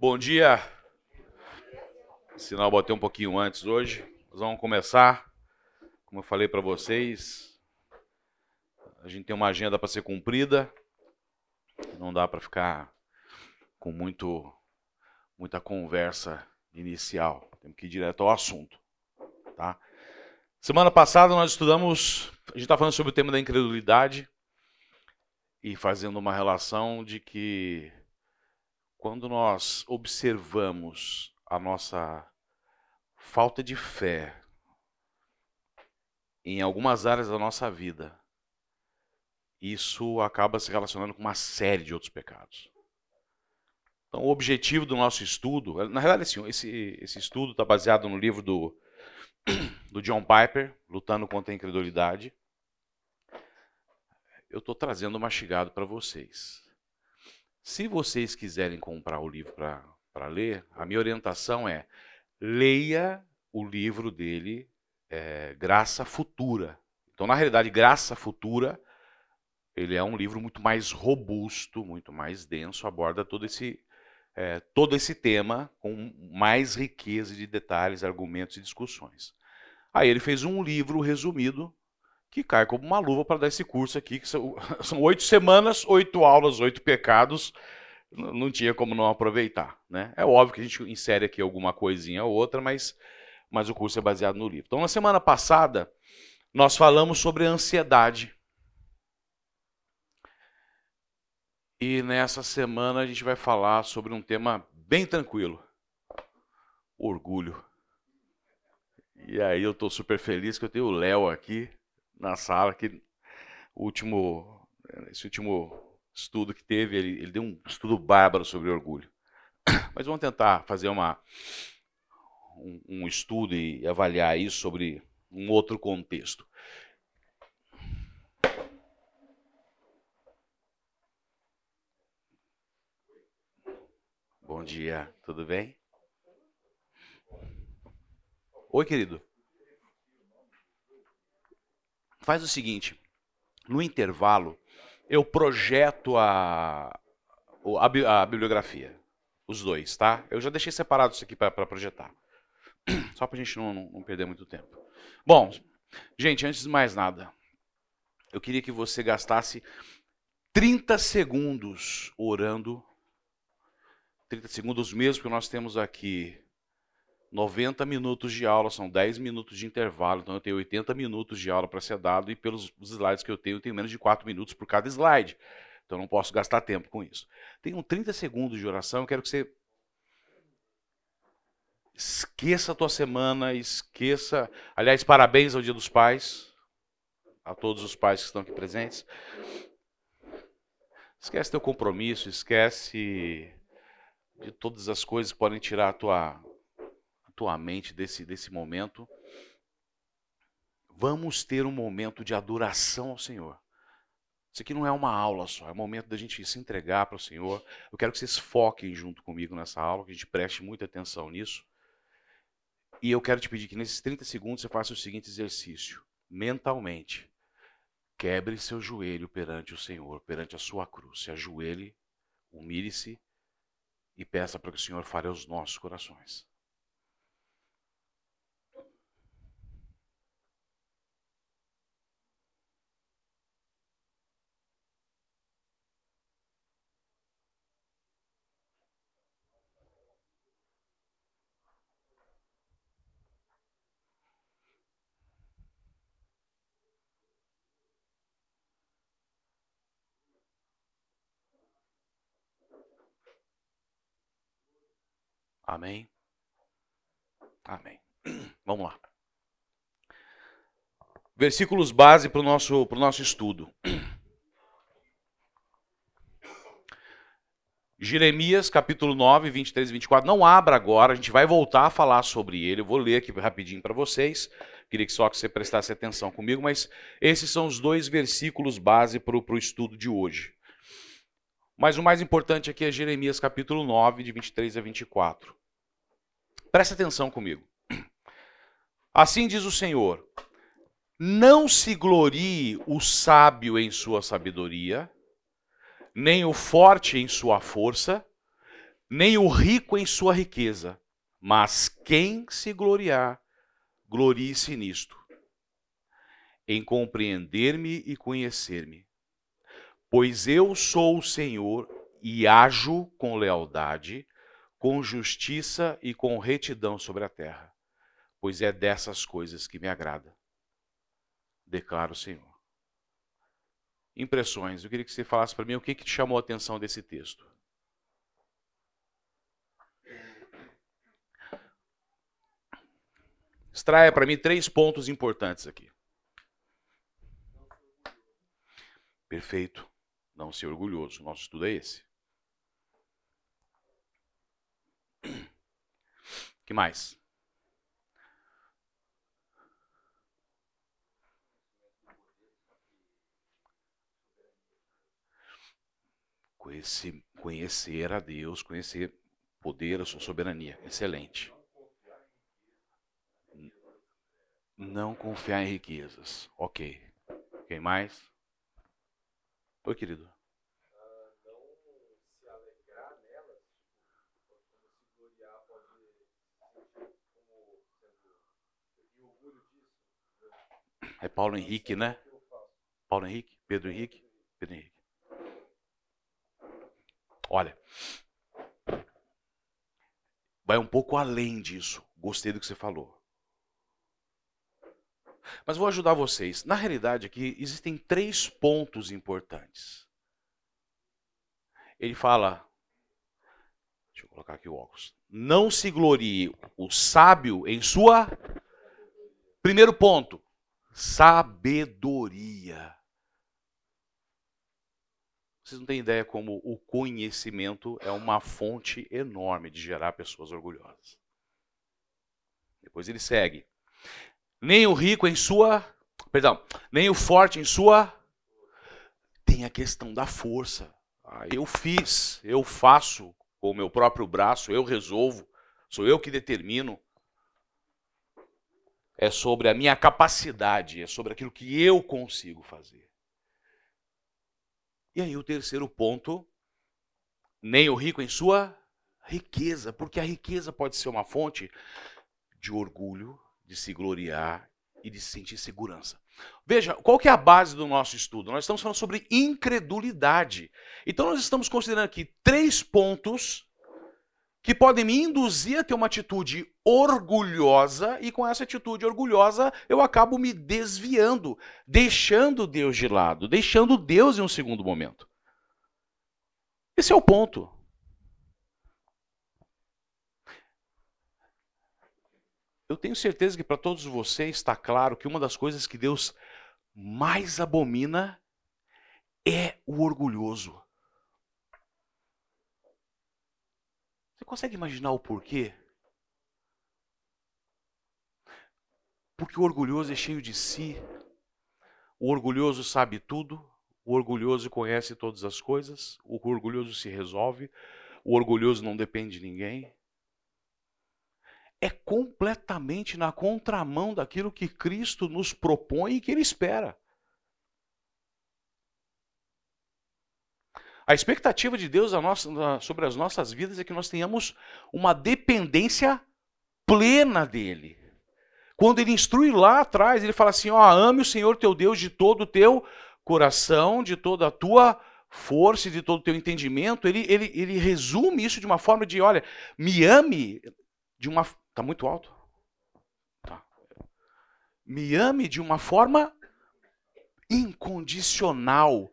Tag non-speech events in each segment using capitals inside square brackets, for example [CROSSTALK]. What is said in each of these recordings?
Bom dia. Sinal botei um pouquinho antes hoje. Nós vamos começar. Como eu falei para vocês, a gente tem uma agenda para ser cumprida. Não dá para ficar com muito muita conversa inicial. Temos que ir direto ao assunto, tá? Semana passada nós estudamos, a gente está falando sobre o tema da incredulidade e fazendo uma relação de que quando nós observamos a nossa falta de fé em algumas áreas da nossa vida, isso acaba se relacionando com uma série de outros pecados. Então, o objetivo do nosso estudo, na realidade, assim, esse, esse estudo está baseado no livro do, [COUGHS] do John Piper, Lutando contra a Incredulidade. Eu estou trazendo mastigado para vocês. Se vocês quiserem comprar o livro para ler, a minha orientação é leia o livro dele, é, Graça Futura. Então, na realidade, Graça Futura, ele é um livro muito mais robusto, muito mais denso, aborda todo esse, é, todo esse tema com mais riqueza de detalhes, argumentos e discussões. Aí ele fez um livro resumido que cai como uma luva para dar esse curso aqui, que são, [LAUGHS] são oito semanas, oito aulas, oito pecados, não tinha como não aproveitar. Né? É óbvio que a gente insere aqui alguma coisinha ou outra, mas, mas o curso é baseado no livro. Então, na semana passada, nós falamos sobre ansiedade. E nessa semana a gente vai falar sobre um tema bem tranquilo: orgulho. E aí eu estou super feliz que eu tenho o Léo aqui na sala, que último, esse último estudo que teve, ele, ele deu um estudo bárbaro sobre orgulho. [COUGHS] Mas vamos tentar fazer uma, um, um estudo e avaliar isso sobre um outro contexto. Bom dia, tudo bem? Oi, querido. Faz o seguinte: no intervalo, eu projeto a, a, a bibliografia. Os dois, tá? Eu já deixei separado isso aqui para projetar. [CLEARS THROAT] Só para a gente não, não, não perder muito tempo. Bom, gente, antes de mais nada, eu queria que você gastasse 30 segundos orando. 30 segundos mesmo que nós temos aqui 90 minutos de aula, são 10 minutos de intervalo, então eu tenho 80 minutos de aula para ser dado e pelos slides que eu tenho, eu tenho menos de 4 minutos por cada slide. Então eu não posso gastar tempo com isso. Tenho 30 segundos de oração, eu quero que você esqueça a tua semana, esqueça, aliás, parabéns ao Dia dos Pais, a todos os pais que estão aqui presentes. Esquece teu compromisso, esquece de todas as coisas que podem tirar a tua tua mente desse, desse momento. Vamos ter um momento de adoração ao Senhor. Isso aqui não é uma aula só, é o momento da gente se entregar para o Senhor. Eu quero que vocês foquem junto comigo nessa aula, que a gente preste muita atenção nisso. E eu quero te pedir que nesses 30 segundos você faça o seguinte exercício: mentalmente. Quebre seu joelho perante o Senhor, perante a sua cruz. Se ajoelhe, humilhe-se e peça para que o Senhor fale aos nossos corações. Amém? Amém. [CLEARS THROAT] Vamos lá. Versículos base para o nosso, pro nosso estudo. [CLEARS THROAT] Jeremias, capítulo 9, 23 e 24. Não abra agora, a gente vai voltar a falar sobre ele. Eu vou ler aqui rapidinho para vocês. Queria que só que você prestasse atenção comigo, mas esses são os dois versículos base para o estudo de hoje. Mas o mais importante aqui é Jeremias, capítulo 9, de 23 a 24. Presta atenção comigo. Assim diz o Senhor: Não se glorie o sábio em sua sabedoria, nem o forte em sua força, nem o rico em sua riqueza, mas quem se gloriar, glorie-se nisto, em compreender-me e conhecer-me. Pois eu sou o Senhor e ajo com lealdade, com justiça e com retidão sobre a terra, pois é dessas coisas que me agrada, declara o Senhor. Impressões, eu queria que você falasse para mim o que, que te chamou a atenção desse texto. Extraia para mim três pontos importantes aqui. Perfeito. Não ser orgulhoso. Nosso estudo é esse. Que mais? Conhecer, conhecer a Deus, conhecer poder, a sua soberania. Excelente. Não confiar em riquezas. Ok. Quem mais? Oi, querido. É Paulo Henrique, né? Paulo Henrique? Pedro Henrique? Pedro Henrique. Olha, vai um pouco além disso. Gostei do que você falou. Mas vou ajudar vocês. Na realidade, aqui existem três pontos importantes. Ele fala. Deixa eu colocar aqui o óculos. Não se glorie o sábio em sua. Primeiro ponto. Sabedoria. Vocês não têm ideia como o conhecimento é uma fonte enorme de gerar pessoas orgulhosas. Depois ele segue nem o rico em sua, perdão, nem o forte em sua. Tem a questão da força. Eu fiz, eu faço com o meu próprio braço, eu resolvo, sou eu que determino. É sobre a minha capacidade, é sobre aquilo que eu consigo fazer. E aí o terceiro ponto, nem o rico em sua riqueza, porque a riqueza pode ser uma fonte de orgulho, de se gloriar e de sentir segurança. Veja, qual que é a base do nosso estudo? Nós estamos falando sobre incredulidade. Então nós estamos considerando aqui três pontos que podem me induzir a ter uma atitude orgulhosa e com essa atitude orgulhosa eu acabo me desviando, deixando Deus de lado, deixando Deus em um segundo momento. Esse é o ponto. Eu tenho certeza que para todos vocês está claro que uma das coisas que Deus mais abomina é o orgulhoso. Consegue imaginar o porquê? Porque o orgulhoso é cheio de si, o orgulhoso sabe tudo, o orgulhoso conhece todas as coisas, o orgulhoso se resolve, o orgulhoso não depende de ninguém é completamente na contramão daquilo que Cristo nos propõe e que Ele espera. A expectativa de Deus sobre as nossas vidas é que nós tenhamos uma dependência plena dEle. Quando Ele instrui lá atrás, Ele fala assim: ó, ame o Senhor teu Deus de todo o teu coração, de toda a tua força de todo o teu entendimento. Ele, ele, ele resume isso de uma forma de: olha, me ame de uma Está muito alto? Tá. Me ame de uma forma incondicional,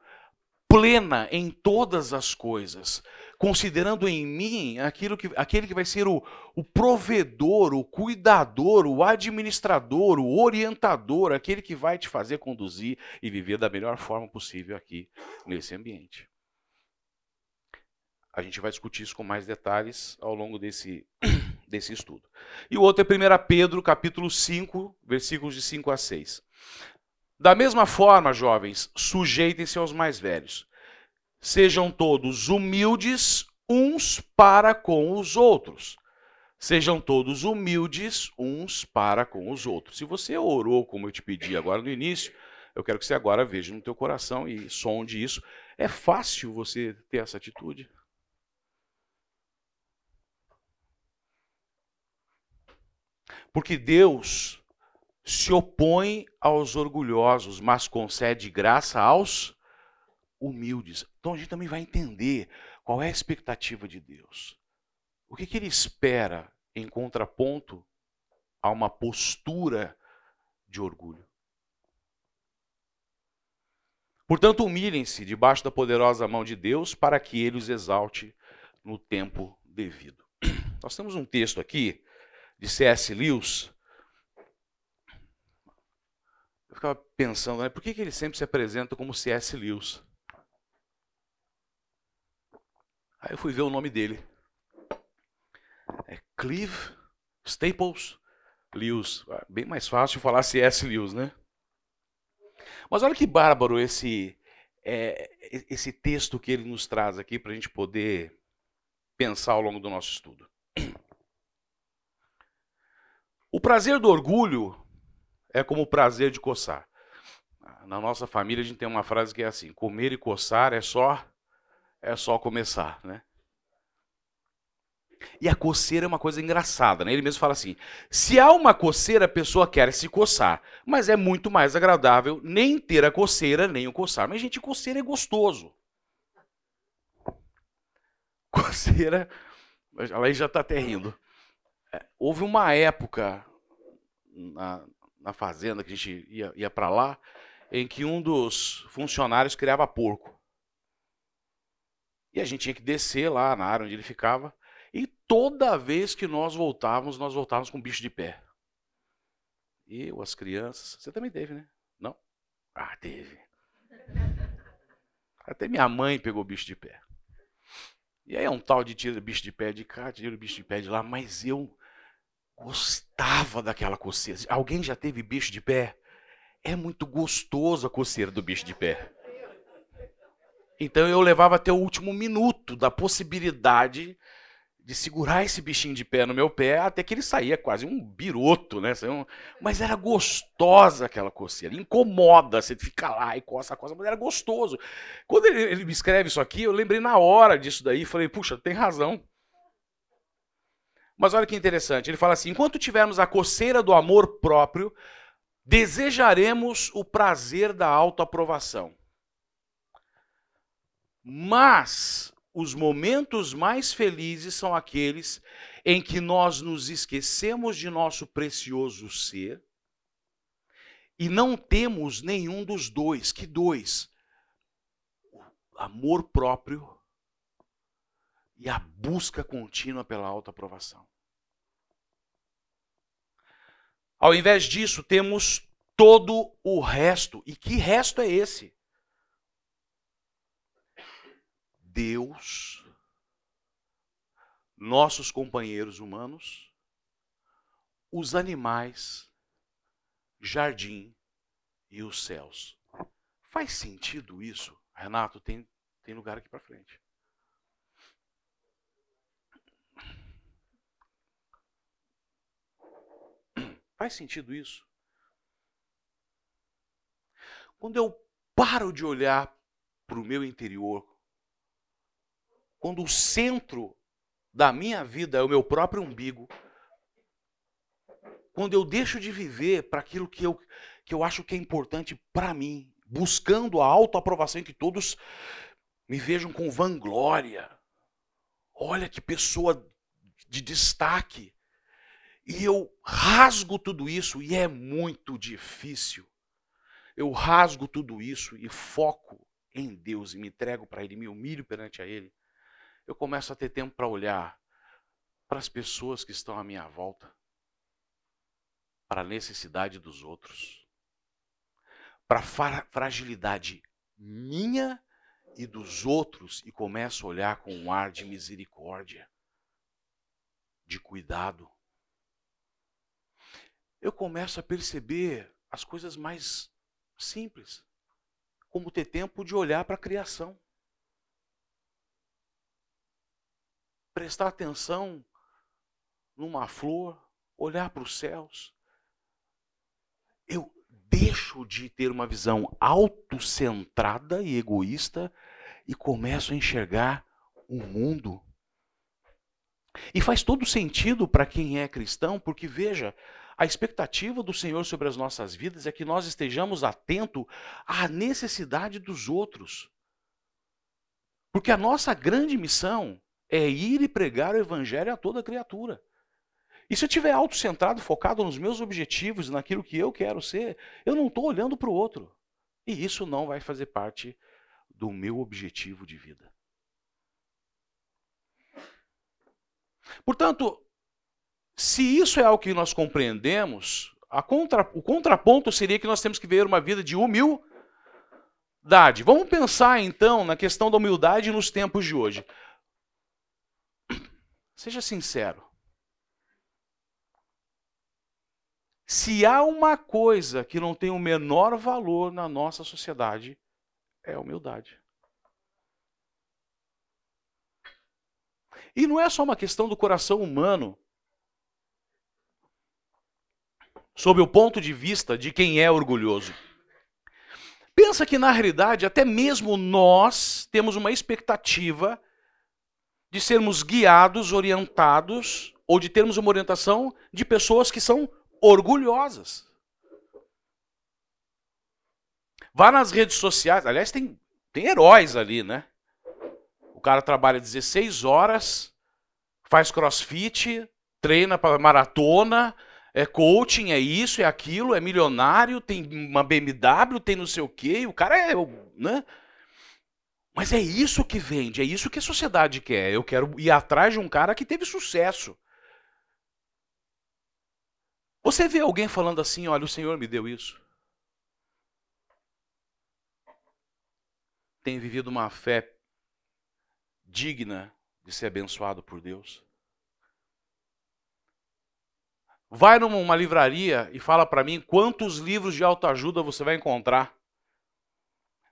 plena em todas as coisas, considerando em mim aquilo que, aquele que vai ser o, o provedor, o cuidador, o administrador, o orientador, aquele que vai te fazer conduzir e viver da melhor forma possível aqui nesse ambiente. A gente vai discutir isso com mais detalhes ao longo desse [CLEARS THROAT] desse estudo. E o outro é 1 Pedro, capítulo 5, versículos de 5 a 6. Da mesma forma, jovens, sujeitem-se aos mais velhos. Sejam todos humildes uns para com os outros. Sejam todos humildes uns para com os outros. Se você orou como eu te pedi agora no início, eu quero que você agora veja no teu coração e sonde isso. É fácil você ter essa atitude? Porque Deus se opõe aos orgulhosos, mas concede graça aos humildes. Então a gente também vai entender qual é a expectativa de Deus. O que, que ele espera em contraponto a uma postura de orgulho. Portanto, humilhem-se debaixo da poderosa mão de Deus para que ele os exalte no tempo devido. [CLEARS THROAT] Nós temos um texto aqui de C.S. Lewis. Eu ficava pensando, né, por que, que ele sempre se apresenta como C.S. Lewis? Aí eu fui ver o nome dele. É Clive Staples Lewis. Ah, bem mais fácil falar C.S. Lewis, né? Mas olha que bárbaro esse, é, esse texto que ele nos traz aqui para a gente poder pensar ao longo do nosso estudo. [CLEARS THROAT] O prazer do orgulho é como o prazer de coçar. Na nossa família a gente tem uma frase que é assim: comer e coçar é só é só começar, né? E a coceira é uma coisa engraçada, né? Ele mesmo fala assim: se há uma coceira, a pessoa quer se coçar, mas é muito mais agradável nem ter a coceira, nem o coçar. Mas, gente, coceira é gostoso. [LAUGHS] Coceira. Ela já está até rindo. É, houve uma época na, na fazenda que a gente ia, ia para lá, em que um dos funcionários criava porco. E a gente tinha que descer lá na área onde ele ficava e toda vez que nós voltávamos, nós voltávamos com bicho de pé. Eu, as crianças. Você também teve, né? Não? Ah, teve. [LAUGHS] Até minha mãe pegou bicho de pé. E aí é um tal de tira bicho de pé de cá, tira bicho de pé de lá, mas eu gostava daquela coceira. Alguém já teve bicho de pé? É muito gostoso a coceira do bicho de pé. Então eu levava até o último minuto da possibilidade de segurar esse bichinho de pé no meu pé até que ele saía quase um biroto, né? Mas era gostosa aquela coceira, incomoda, você fica lá e coça, coça, mas era gostoso. Quando ele, ele me escreve isso aqui, eu lembrei na hora disso daí falei, puxa, tem razão. Mas olha que interessante, ele fala assim: enquanto tivermos a coceira do amor próprio, desejaremos o prazer da autoaprovação. Mas os momentos mais felizes são aqueles em que nós nos esquecemos de nosso precioso ser e não temos nenhum dos dois. Que dois? O amor próprio e a busca contínua pela autoaprovação. Ao invés disso, temos todo o resto. E que resto é esse? Deus, nossos companheiros humanos, os animais, jardim e os céus. Faz sentido isso? Renato, tem, tem lugar aqui para frente. Faz sentido isso? Quando eu paro de olhar para o meu interior quando o centro da minha vida é o meu próprio umbigo, quando eu deixo de viver para aquilo que eu, que eu acho que é importante para mim, buscando a autoaprovação que todos me vejam com vanglória. Olha que pessoa de destaque. E eu rasgo tudo isso e é muito difícil. Eu rasgo tudo isso e foco em Deus e me entrego para Ele, me humilho perante a Ele eu começo a ter tempo para olhar para as pessoas que estão à minha volta, para a necessidade dos outros, para a fragilidade minha e dos outros, e começo a olhar com um ar de misericórdia, de cuidado. Eu começo a perceber as coisas mais simples, como ter tempo de olhar para a criação. prestar atenção numa flor, olhar para os céus. Eu deixo de ter uma visão autocentrada e egoísta e começo a enxergar o mundo. E faz todo sentido para quem é cristão, porque veja, A expectativa do Senhor sobre as nossas vidas é que nós estejamos atentos à necessidade dos outros. Porque a nossa grande missão é ir e pregar o evangelho a toda criatura. E se eu estiver autocentrado, focado nos meus objetivos, naquilo que eu quero ser, eu não estou olhando para o outro. E isso não vai fazer parte do meu objetivo de vida. Portanto, se isso é algo que nós compreendemos, contra, o contraponto seria que nós temos que ver uma vida de humildade. Vamos pensar então na questão da humildade nos tempos de hoje. [CLEARS THROAT] Seja sincero. Se há uma coisa que não tem o menor valor na nossa sociedade, é a humildade. E não é só uma questão do coração humano, sob o ponto de vista de quem é orgulhoso. Pensa que na realidade até mesmo nós temos uma expectativa de sermos guiados, orientados, ou de termos uma orientação de pessoas que são orgulhosas. Vá nas redes sociais, aliás, tem, tem heróis ali, né? O cara trabalha 16 horas, faz crossfit, treina para maratona, é coaching, é isso, é aquilo, é milionário, tem uma BMW, tem não sei o quê, o cara é, né? Mas é isso que vende, é isso que a sociedade quer. Eu quero ir atrás de um cara que teve sucesso. Você vê alguém falando assim: olha, o Senhor me deu isso. Tem vivido uma fé digna de ser abençoado por Deus. Vai numa livraria e fala para mim quantos livros de autoajuda você vai encontrar.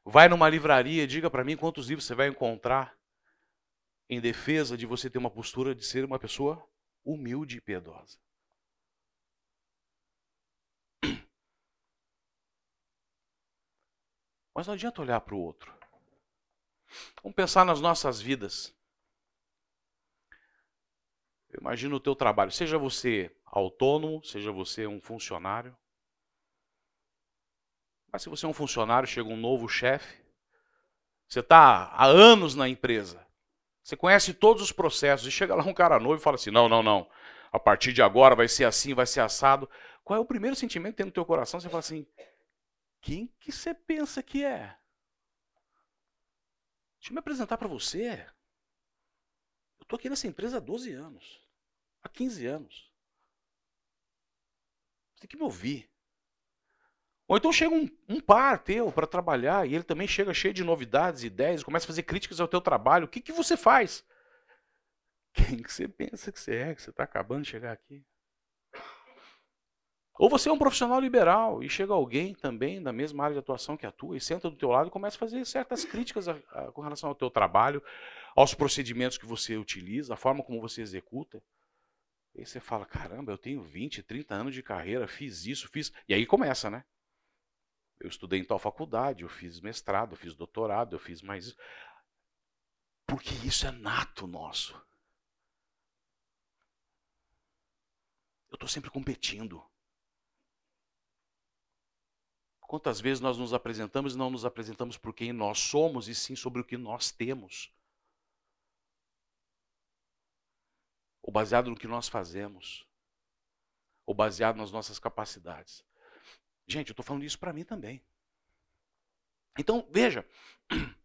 Vai numa livraria e diga para mim quantos livros você vai encontrar em defesa de você ter uma postura de ser uma pessoa humilde e piedosa. Mas não adianta olhar para o outro. Vamos pensar nas nossas vidas. Eu imagino o teu trabalho, seja você autônomo, seja você um funcionário. Mas se você é um funcionário, chega um novo chefe, você está há anos na empresa, você conhece todos os processos, e chega lá um cara novo e fala assim: não, não, não, a partir de agora vai ser assim, vai ser assado. Qual é o primeiro sentimento que tem no teu coração? Você fala assim: quem que você pensa que é? Deixa eu me apresentar para você. Eu estou aqui nessa empresa há 12 anos, há 15 anos. Você tem que me ouvir. Ou então chega um, um par teu para trabalhar e ele também chega cheio de novidades, ideias, começa a fazer críticas ao teu trabalho. O que, que você faz? Quem que você pensa que você é, que você está acabando de chegar aqui? Ou você é um profissional liberal e chega alguém também da mesma área de atuação que a tua e senta do teu lado e começa a fazer certas críticas a, a, com relação ao teu trabalho, aos procedimentos que você utiliza, a forma como você executa. E você fala, caramba, eu tenho 20, 30 anos de carreira, fiz isso, fiz... E aí começa, né? Eu estudei em tal faculdade, eu fiz mestrado, eu fiz doutorado, eu fiz mais. Porque isso é nato nosso. Eu estou sempre competindo. Quantas vezes nós nos apresentamos e não nos apresentamos por quem nós somos, e sim sobre o que nós temos? Ou baseado no que nós fazemos? Ou baseado nas nossas capacidades? Gente, eu estou falando isso para mim também. Então, veja. [CLEARS THROAT]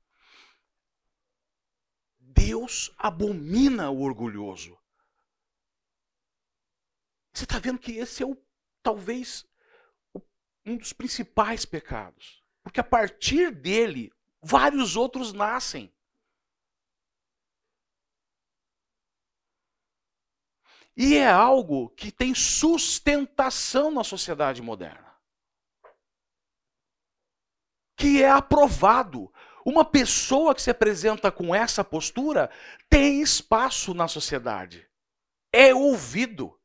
Deus abomina o orgulhoso. Você está vendo que esse é o, talvez, um dos principais pecados. Porque a partir dele, vários outros nascem. E é algo que tem sustentação na sociedade moderna. Que é aprovado. Uma pessoa que se apresenta com essa postura tem espaço na sociedade. É ouvido.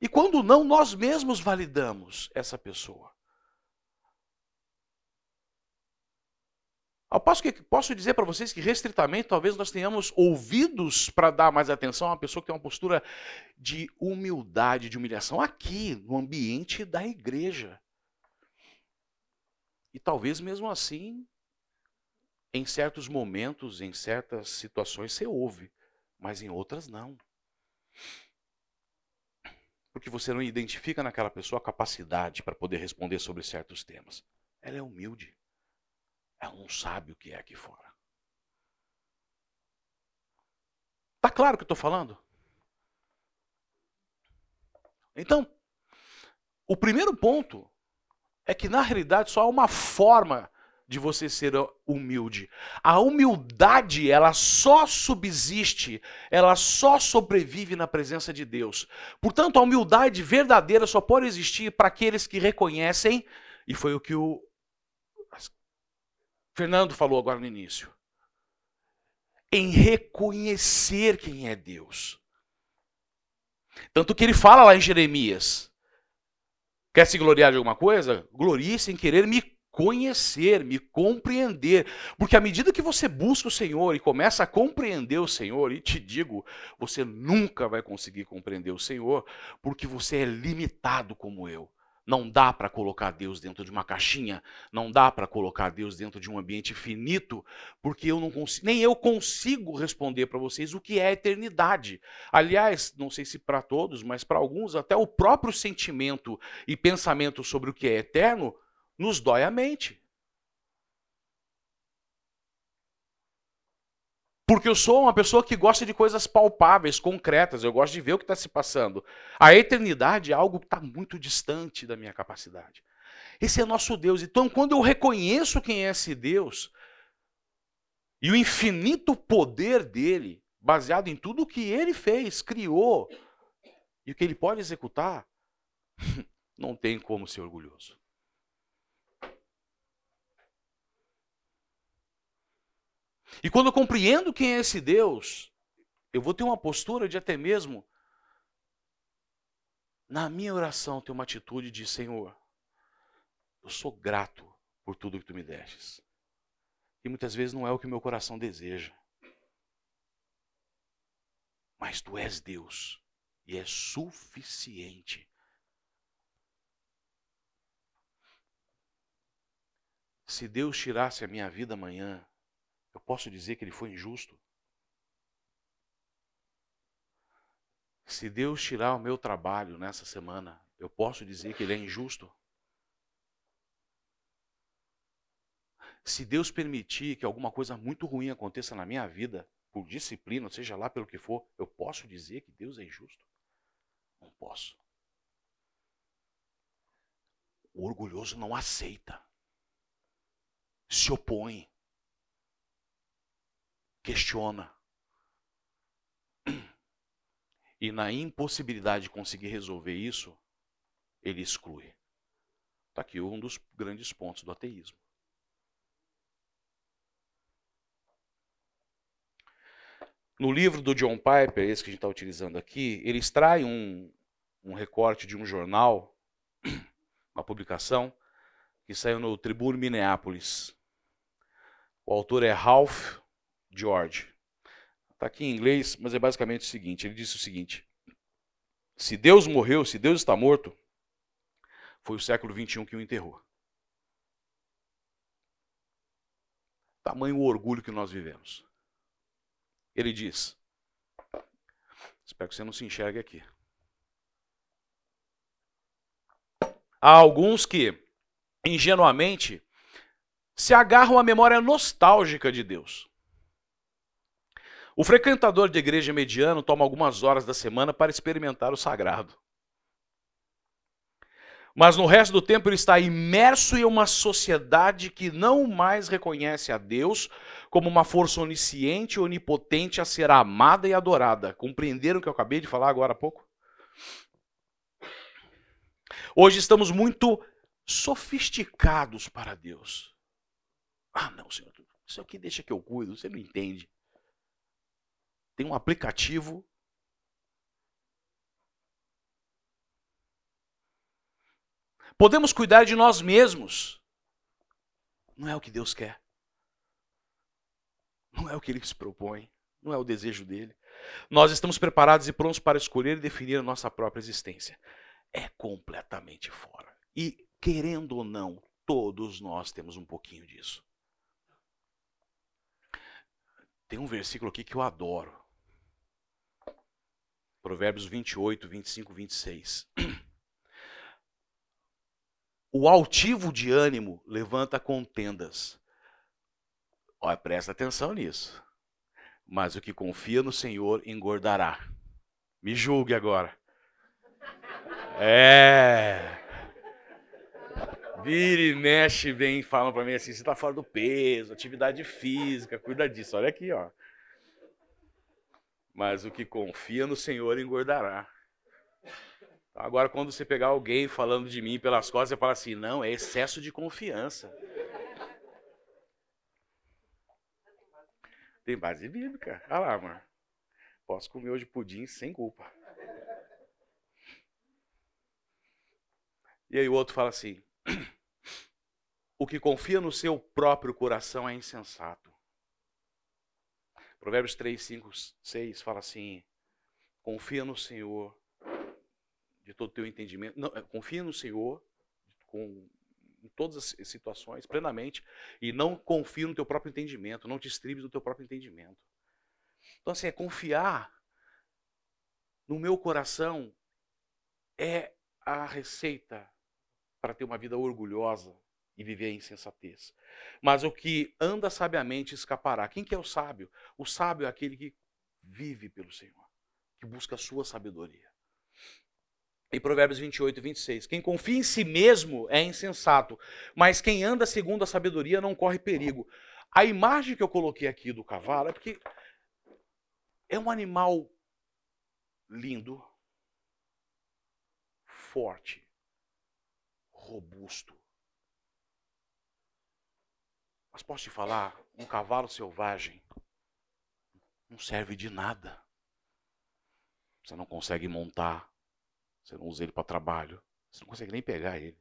E quando não, nós mesmos validamos essa pessoa. Ao passo que posso dizer para vocês que restritamente talvez nós tenhamos ouvidos para dar mais atenção a uma pessoa que tem uma postura de humildade, de humilhação aqui no ambiente da igreja. E talvez mesmo assim, em certos momentos, em certas situações você ouve, mas em outras não. Porque você não identifica naquela pessoa a capacidade para poder responder sobre certos temas. Ela é humilde. Ela não sabe o que é aqui fora. Tá claro o que eu estou falando? Então, o primeiro ponto é que na realidade só há uma forma de você ser humilde. A humildade, ela só subsiste, ela só sobrevive na presença de Deus. Portanto, a humildade verdadeira só pode existir para aqueles que reconhecem, e foi o que o Fernando falou agora no início. Em reconhecer quem é Deus. Tanto que ele fala lá em Jeremias: quer se gloriar de alguma coisa? Glorie-se em querer me conhecer, me compreender. Porque à medida que você busca o Senhor e começa a compreender o Senhor, e te digo, você nunca vai conseguir compreender o Senhor, porque você é limitado como eu. Não dá para colocar Deus dentro de uma caixinha, não dá para colocar Deus dentro de um ambiente finito, porque eu não consigo, nem eu consigo responder para vocês o que é eternidade. Aliás, não sei se para todos, mas para alguns até o próprio sentimento e pensamento sobre o que é eterno nos dói a mente. Porque eu sou uma pessoa que gosta de coisas palpáveis, concretas, eu gosto de ver o que está se passando. A eternidade é algo que está muito distante da minha capacidade. Esse é nosso Deus. Então, quando eu reconheço quem é esse Deus e o infinito poder dele, baseado em tudo o que ele fez, criou e o que ele pode executar, [LAUGHS] não tem como ser orgulhoso. E quando eu compreendo quem é esse Deus, eu vou ter uma postura de até mesmo, na minha oração, ter uma atitude de: Senhor, eu sou grato por tudo que tu me destes. E muitas vezes não é o que meu coração deseja. Mas tu és Deus e é suficiente. Se Deus tirasse a minha vida amanhã, eu posso dizer que ele foi injusto? Se Deus tirar o meu trabalho nessa semana, eu posso dizer que ele é injusto? Se Deus permitir que alguma coisa muito ruim aconteça na minha vida, por disciplina, seja lá pelo que for, eu posso dizer que Deus é injusto? Não posso. O orgulhoso não aceita, se opõe questiona. E na impossibilidade de conseguir resolver isso, ele exclui. Está aqui um dos grandes pontos do ateísmo. No livro do John Piper, esse que a gente está utilizando aqui, ele extrai um, um recorte de um jornal, [CLEARS THROAT] uma publicação, que saiu no Tribune Minneapolis. O autor é Ralph George. Está aqui em inglês, mas é basicamente o seguinte: ele disse o seguinte: se Deus morreu, se Deus está morto, foi o século 21 que o enterrou. Tamanho o orgulho que nós vivemos. Ele diz: espero que você não se enxergue aqui. Há alguns que, ingenuamente, se agarram à memória nostálgica de Deus. O frequentador de igreja mediano toma algumas horas da semana para experimentar o sagrado. Mas no resto do tempo ele está imerso em uma sociedade que não mais reconhece a Deus como uma força onisciente e onipotente a ser amada e adorada. Compreenderam o que eu acabei de falar agora há pouco? Hoje estamos muito sofisticados para Deus. Ah, não, Senhor, isso aqui deixa que eu cuido, você não entende tem um aplicativo. Podemos cuidar de nós mesmos. Não é o que Deus quer. Não é o que ele se propõe, não é o desejo dele. Nós estamos preparados e prontos para escolher e definir a nossa própria existência. É completamente fora. E, querendo ou não, todos nós temos um pouquinho disso. Tem um versículo aqui que eu adoro. Provérbios 28, 25, 26. O altivo de ânimo levanta contendas. Olha, presta atenção nisso. Mas o que confia no Senhor engordará. Me julgue agora. É. Vira e mexe, vem falam para mim assim: você está fora do peso, atividade física, cuida disso. Olha aqui, ó. Mas o que confia no Senhor engordará. Agora, quando você pegar alguém falando de mim pelas costas, você fala assim: não, é excesso de confiança. Tem base bíblica. Olha lá, amor. Posso comer hoje pudim sem culpa. E aí o outro fala assim: [CLEARS THROAT] o que confia no seu próprio coração é insensato. Provérbios 3, 5, 6 fala assim: confia no Senhor de todo o teu entendimento. Não, é, confia no Senhor com em todas as situações, plenamente, e não confia no teu próprio entendimento, não te estribes do teu próprio entendimento. Então, assim, é confiar no meu coração é a receita para ter uma vida orgulhosa e viver a insensatez. Mas o que anda sabiamente escapará. Quem que é o sábio? O sábio é aquele que vive pelo Senhor, que busca a sua sabedoria. Em Provérbios 28 e 26. Quem confia em si mesmo é insensato, mas quem anda segundo a sabedoria não corre perigo. A imagem que eu coloquei aqui do cavalo é porque é um animal lindo, forte, robusto. Mas posso te falar, um cavalo selvagem não serve de nada. Você não consegue montar, você não usa ele para trabalho. Você não consegue nem pegar ele.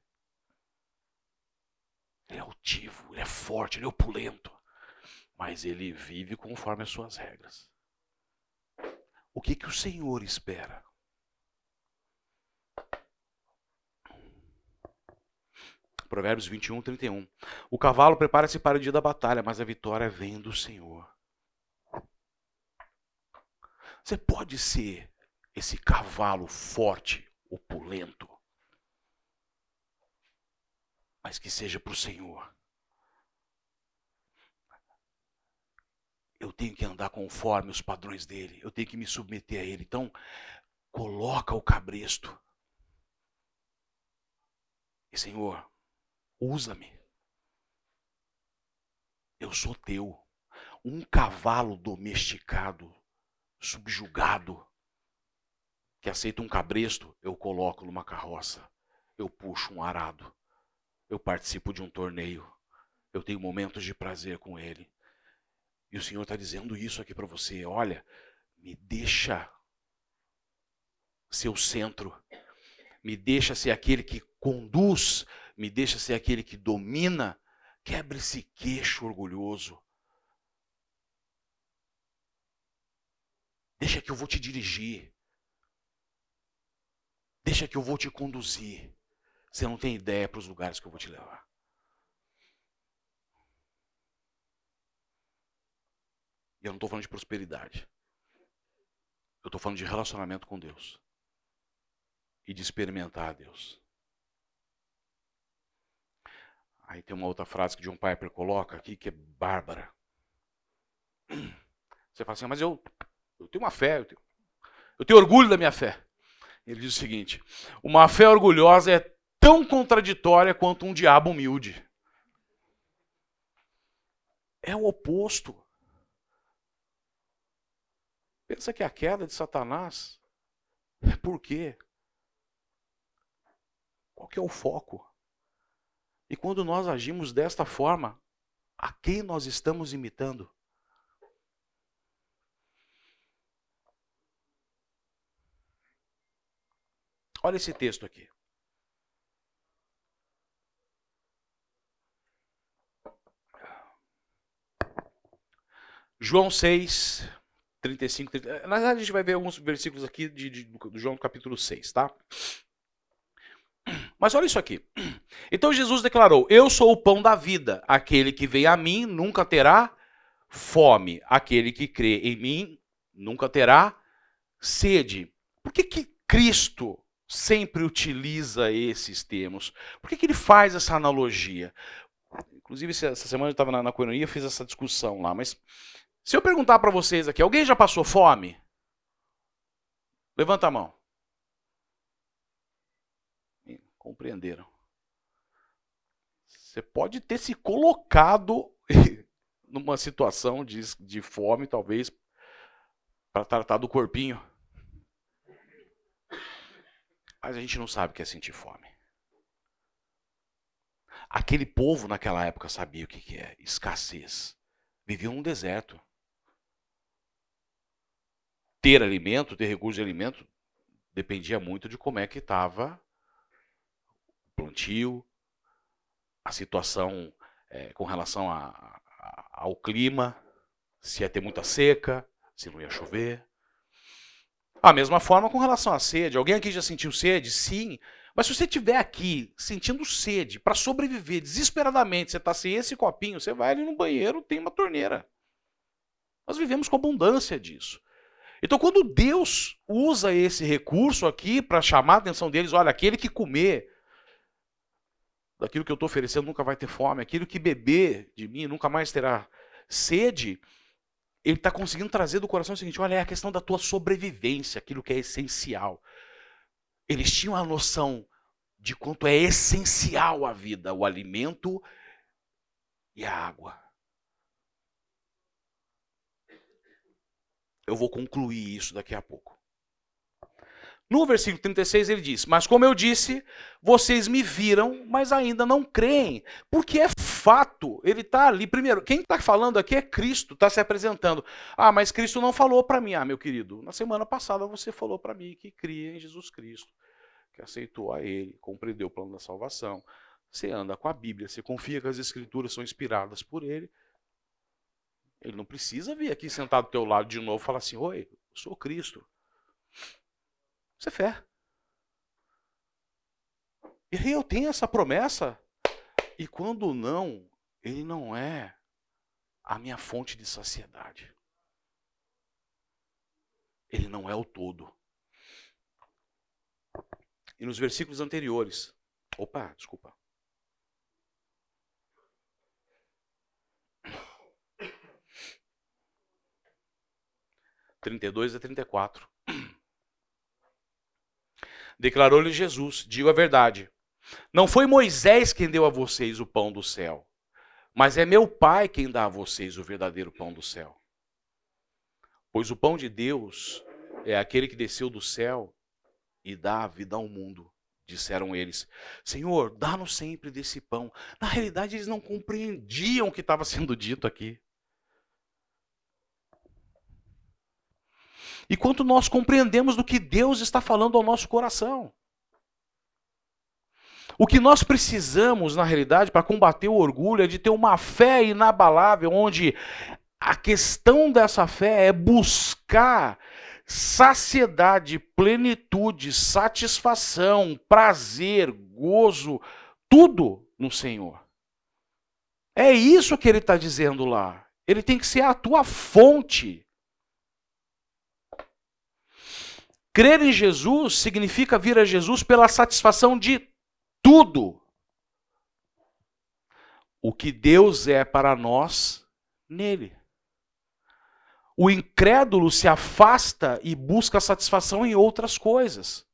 Ele é altivo, ele é forte, ele é opulento. Mas ele vive conforme as suas regras. O que, que o Senhor espera? Provérbios 21, 31. O cavalo prepara-se para o dia da batalha, mas a vitória vem do Senhor. Você pode ser esse cavalo forte, opulento, mas que seja para o Senhor. Eu tenho que andar conforme os padrões dele, eu tenho que me submeter a ele. Então, coloca o cabresto. E Senhor, usa-me. Eu sou teu. Um cavalo domesticado, subjugado, que aceita um cabresto, eu coloco numa carroça, eu puxo um arado, eu participo de um torneio, eu tenho momentos de prazer com ele. E o Senhor está dizendo isso aqui para você: olha, me deixa ser o centro, me deixa ser aquele que conduz, me deixa ser aquele que domina. Quebre esse queixo orgulhoso. Deixa que eu vou te dirigir. Deixa que eu vou te conduzir. Você não tem ideia para os lugares que eu vou te levar. E eu não estou falando de prosperidade. Eu estou falando de relacionamento com Deus. E de experimentar a Deus. Aí tem uma outra frase que John Piper coloca aqui que é bárbara. Você fala assim, mas eu, eu tenho uma fé, eu tenho, eu tenho orgulho da minha fé. Ele diz o seguinte: uma fé orgulhosa é tão contraditória quanto um diabo humilde. É o oposto. Pensa que a queda de Satanás é por quê? Qual que é o foco? E quando nós agimos desta forma, a quem nós estamos imitando? Olha esse texto aqui. João 6, 35, 30. Na verdade, a gente vai ver alguns versículos aqui de, de, do João capítulo 6, tá? Mas olha isso aqui. Então Jesus declarou: Eu sou o pão da vida. Aquele que vem a mim nunca terá fome. Aquele que crê em mim nunca terá sede. Por que, que Cristo sempre utiliza esses termos? Por que, que ele faz essa analogia? Inclusive, essa semana eu estava na, na Coenonia, fiz essa discussão lá. Mas se eu perguntar para vocês aqui, alguém já passou fome? Levanta a mão. Compreenderam? Você pode ter se colocado [LAUGHS] numa situação de, de fome, talvez, para tratar do corpinho. Mas a gente não sabe o que é sentir fome. Aquele povo naquela época sabia o que é escassez. Viviam num deserto. Ter alimento, ter recurso de alimento, dependia muito de como é que estava plantio, a situação é, com relação a, a, ao clima, se ia ter muita seca, se não ia chover. A mesma forma com relação à sede. Alguém aqui já sentiu sede? Sim. Mas se você estiver aqui sentindo sede para sobreviver desesperadamente, você está sem esse copinho, você vai ali no banheiro, tem uma torneira. Nós vivemos com abundância disso. Então, quando Deus usa esse recurso aqui para chamar a atenção deles, olha, aquele que comer daquilo que eu estou oferecendo nunca vai ter fome, aquilo que beber de mim nunca mais terá sede, ele está conseguindo trazer do coração o seguinte: olha, é a questão da tua sobrevivência, aquilo que é essencial. Eles tinham a noção de quanto é essencial a vida, o alimento e a água. Eu vou concluir isso daqui a pouco. No versículo 36 ele diz: Mas como eu disse, vocês me viram, mas ainda não creem. Porque é fato, ele está ali. Primeiro, quem está falando aqui é Cristo, está se apresentando. Ah, mas Cristo não falou para mim. Ah, meu querido, na semana passada você falou para mim que cria em Jesus Cristo, que aceitou a Ele, compreendeu o plano da salvação. Você anda com a Bíblia, você confia que as Escrituras são inspiradas por Ele. Ele não precisa vir aqui sentado do teu lado de novo e falar assim: Oi, eu sou Cristo. Isso é fé. E aí eu tenho essa promessa. E quando não, ele não é a minha fonte de saciedade. Ele não é o todo. E nos versículos anteriores. Opa, desculpa. Trinta e dois a trinta e quatro. Declarou-lhe Jesus: Digo a verdade. Não foi Moisés quem deu a vocês o pão do céu, mas é meu Pai quem dá a vocês o verdadeiro pão do céu. Pois o pão de Deus é aquele que desceu do céu e dá a vida ao mundo. Disseram eles: Senhor, dá-nos sempre desse pão. Na realidade, eles não compreendiam o que estava sendo dito aqui. E quanto nós compreendemos do que Deus está falando ao nosso coração. O que nós precisamos, na realidade, para combater o orgulho é de ter uma fé inabalável, onde a questão dessa fé é buscar saciedade, plenitude, satisfação, prazer, gozo, tudo no Senhor. É isso que ele está dizendo lá. Ele tem que ser a tua fonte. Crer em Jesus significa vir a Jesus pela satisfação de tudo. O que Deus é para nós nele. O incrédulo se afasta e busca satisfação em outras coisas.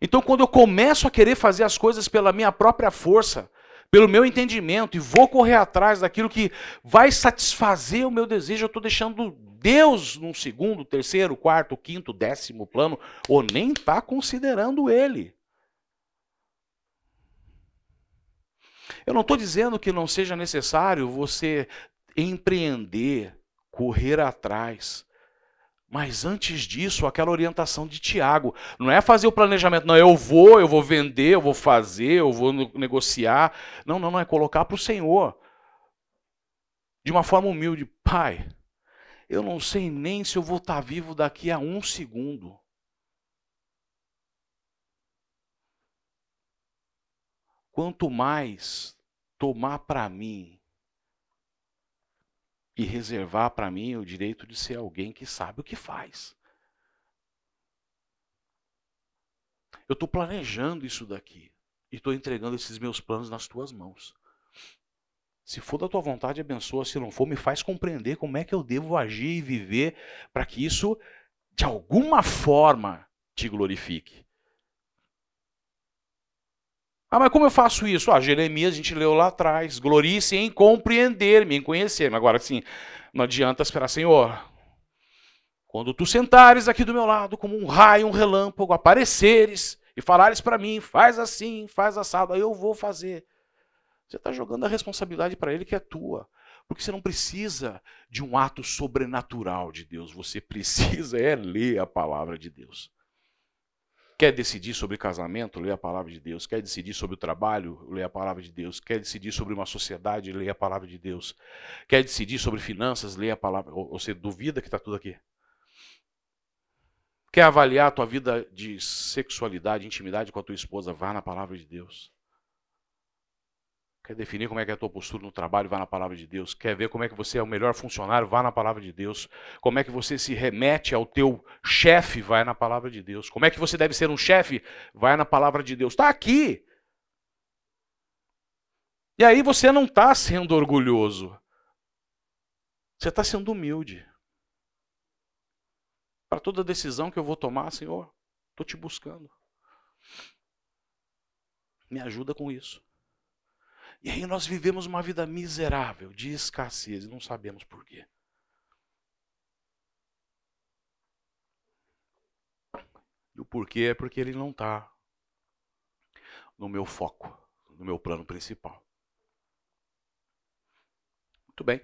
Então, quando eu começo a querer fazer as coisas pela minha própria força, pelo meu entendimento, e vou correr atrás daquilo que vai satisfazer o meu desejo, eu estou deixando Deus num segundo, terceiro, quarto, quinto, décimo plano, ou nem está considerando ele. Eu não estou dizendo que não seja necessário você empreender, correr atrás. Mas antes disso, aquela orientação de Tiago, não é fazer o planejamento, não, eu vou, eu vou vender, eu vou fazer, eu vou negociar. Não, não, não, é colocar para o Senhor. de uma forma humilde: Pai, eu não sei nem se eu vou estar vivo daqui a um segundo. Quanto mais tomar para mim e reservar para mim o direito de ser alguém que sabe o que faz. Eu estou planejando isso daqui e estou entregando esses meus planos nas tuas mãos. Se for da tua vontade, abençoa. Se não for, me faz compreender como é que eu devo agir e viver para que isso, de alguma forma, te glorifique. Ah, mas como eu faço isso? Ah, Jeremias a gente leu lá atrás. Glorice em compreender-me, em conhecer-me. Agora, assim, não adianta esperar, Senhor. Quando tu sentares aqui do meu lado, como um raio, um relâmpago, apareceres e falares para mim, faz assim, faz assado, aí eu vou fazer. Você está jogando a responsabilidade para ele que é tua. Porque você não precisa de um ato sobrenatural de Deus, você [LAUGHS] precisa é ler a palavra de Deus. Quer decidir sobre casamento? Lê a palavra de Deus. Quer decidir sobre o trabalho? Lê a palavra de Deus. Quer decidir sobre uma sociedade? Lê a palavra de Deus. Quer decidir sobre finanças? Lê a palavra. Ou você duvida que está tudo aqui? Quer avaliar a tua vida de sexualidade, intimidade com a tua esposa? Vá na palavra de Deus. Quer definir como é que é a tua postura no trabalho? Vá na palavra de Deus. Quer ver como é que você é o melhor funcionário? Vá na palavra de Deus. Como é que você se remete ao teu chefe? Vai na palavra de Deus. Como é que você deve ser um chefe? Vai na palavra de Deus. Está aqui. E aí você não está sendo orgulhoso. Você está sendo humilde. Para toda decisão que eu vou tomar, Senhor, estou te buscando. Me ajuda com isso. E aí nós vivemos uma vida miserável, de escassez, e não sabemos por quê. E o porquê é porque ele não está no meu foco, no meu plano principal. Muito bem.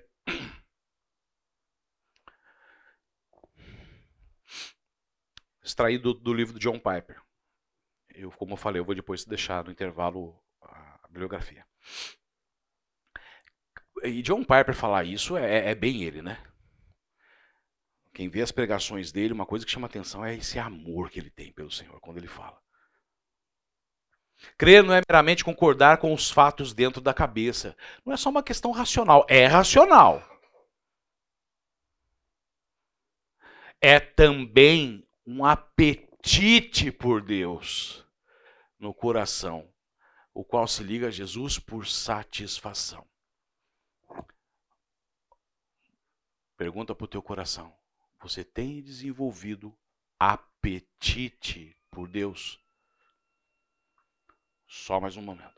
Extraído do livro de John Piper. Eu, como eu falei, eu vou depois deixar no intervalo a bibliografia. E John Piper falar isso é, é bem ele, né? Quem vê as pregações dele, uma coisa que chama atenção é esse amor que ele tem pelo Senhor quando ele fala. Crer não é meramente concordar com os fatos dentro da cabeça. Não é só uma questão racional. É racional. É também um apetite por Deus no coração o qual se liga a Jesus por satisfação. Pergunta para o teu coração: você tem desenvolvido apetite por Deus? Só mais um momento.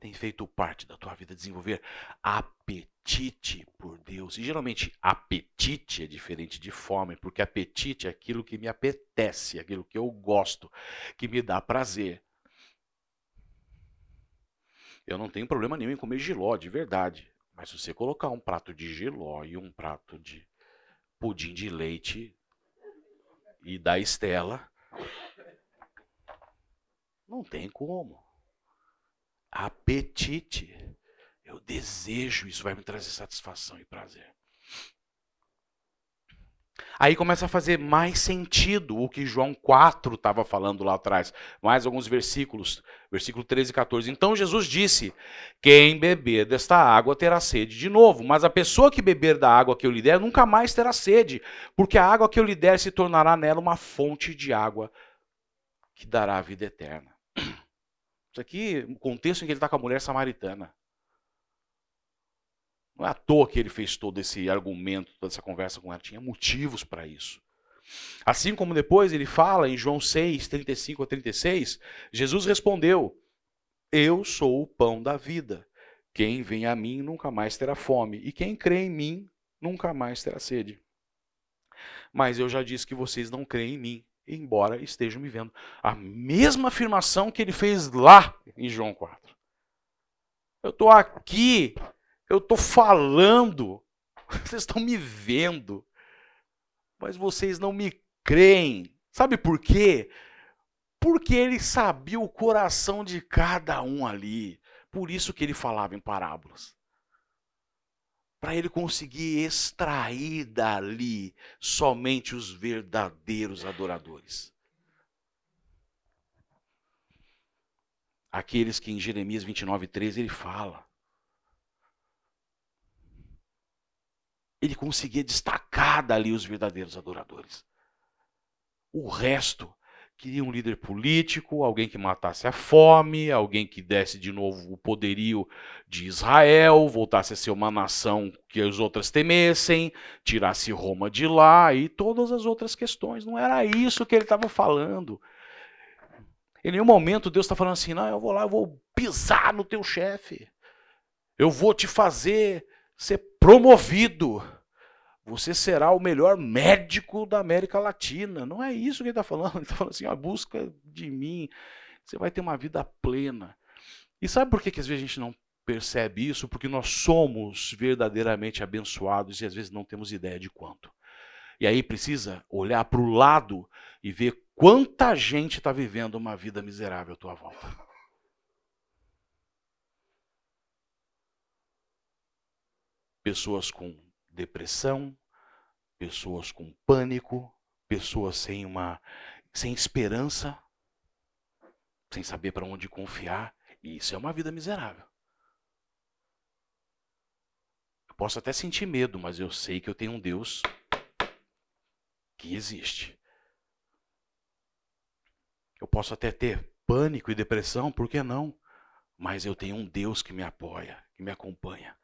Tem feito parte da tua vida desenvolver apetite por Deus. E geralmente apetite é diferente de fome, porque apetite é aquilo que me apetece, aquilo que eu gosto, que me dá prazer. Eu não tenho problema nenhum em comer giló, de verdade. Mas se você colocar um prato de giló e um prato de pudim de leite e da Estela, não tem como apetite. Eu desejo, isso vai me trazer satisfação e prazer. Aí começa a fazer mais sentido o que João 4 estava falando lá atrás. Mais alguns versículos, versículo 13 e 14. Então Jesus disse: Quem beber desta água terá sede de novo, mas a pessoa que beber da água que eu lhe der nunca mais terá sede, porque a água que eu lhe der se tornará nela uma fonte de água que dará a vida eterna. Isso aqui, o contexto em que ele está com a mulher samaritana. Não é à toa que ele fez todo esse argumento, toda essa conversa com ela. Tinha motivos para isso. Assim como depois ele fala em João 6, 35 a 36, Jesus respondeu: Eu sou o pão da vida. Quem vem a mim nunca mais terá fome, e quem crê em mim nunca mais terá sede. Mas eu já disse que vocês não creem em mim embora estejam me vendo. A mesma afirmação que ele fez lá em João 4. Eu estou aqui, eu estou falando, [LAUGHS] vocês estão me vendo, mas vocês não me creem. Sabe por quê? Porque ele sabia o coração de cada um ali. Por isso que ele falava em parábolas. Para ele conseguir extrair dali somente os verdadeiros adoradores. Aqueles que em Jeremias 29, 13 ele fala. Ele conseguia destacar dali os verdadeiros adoradores. O resto queria um líder político, alguém que matasse a fome, alguém que desse de novo o poderio de Israel, voltasse a ser uma nação que as outras temessem, tirasse Roma de lá e todas as outras questões. Não era isso que ele estava falando. Em nenhum momento Deus está falando assim, não, eu vou lá, eu vou pisar no teu chefe. Eu vou te fazer ser promovido. Você será o melhor médico da América Latina. Não é isso que ele está falando. [LAUGHS] Ele está falando assim, ó, busca de mim. Você vai ter uma vida plena. E sabe por que, que às vezes a gente não percebe isso? Porque nós somos verdadeiramente abençoados e às vezes não temos ideia de quanto. E aí precisa olhar para o lado e ver quanta gente está vivendo uma vida miserável à tua volta. Pessoas com depressão, pessoas com pânico, pessoas sem uma sem esperança, sem saber para onde confiar, e isso é uma vida miserável. Eu posso até sentir medo, mas eu sei que eu tenho um Deus que existe. Eu posso até ter pânico e depressão, por que não? Mas eu tenho um Deus que me apoia, que me acompanha.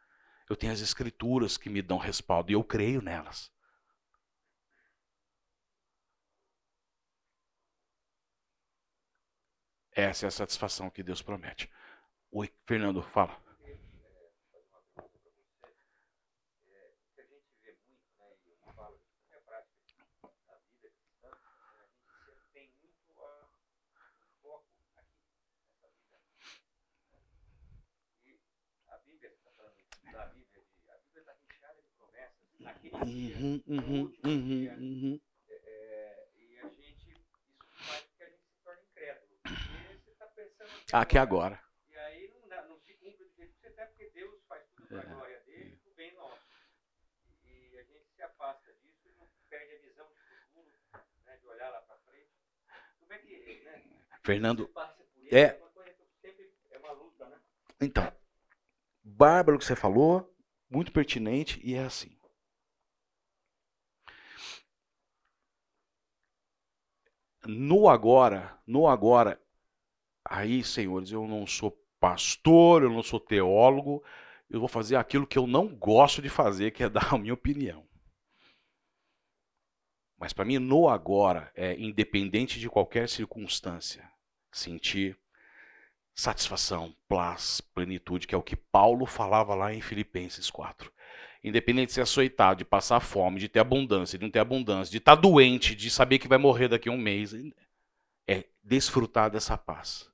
Eu tenho as escrituras que me dão respaldo e eu creio nelas. Essa é a satisfação que Deus promete. Oi, Fernando, fala. Uhum, uhum, uhum, uhum. E a gente, isso faz com que a gente se torne incrédulo. Porque você está pensando aqui, agora. E aí não, não se cumpre do jeito que você quer, porque Deus faz tudo para a é, glória dele e o bem nosso. E a gente se afasta disso e não perde a visão de futuro, né, de olhar lá para frente. Como é que, né? Fernando, isso, é, é uma luta, né? Então, bárbaro que você falou, muito pertinente e é assim. No agora, no agora, aí, senhores, eu não sou pastor, eu não sou teólogo, eu vou fazer aquilo que eu não gosto de fazer, que é [LAUGHS] dar a minha opinião. Mas para mim, no agora, é independente de qualquer circunstância, sentir satisfação, paz, plenitude, que é o que Paulo falava lá em Filipenses 4 independente de ser açoitado, de passar fome, de ter abundância, de não ter abundância, de estar tá doente, de saber que vai morrer daqui a um mês, é desfrutar dessa paz.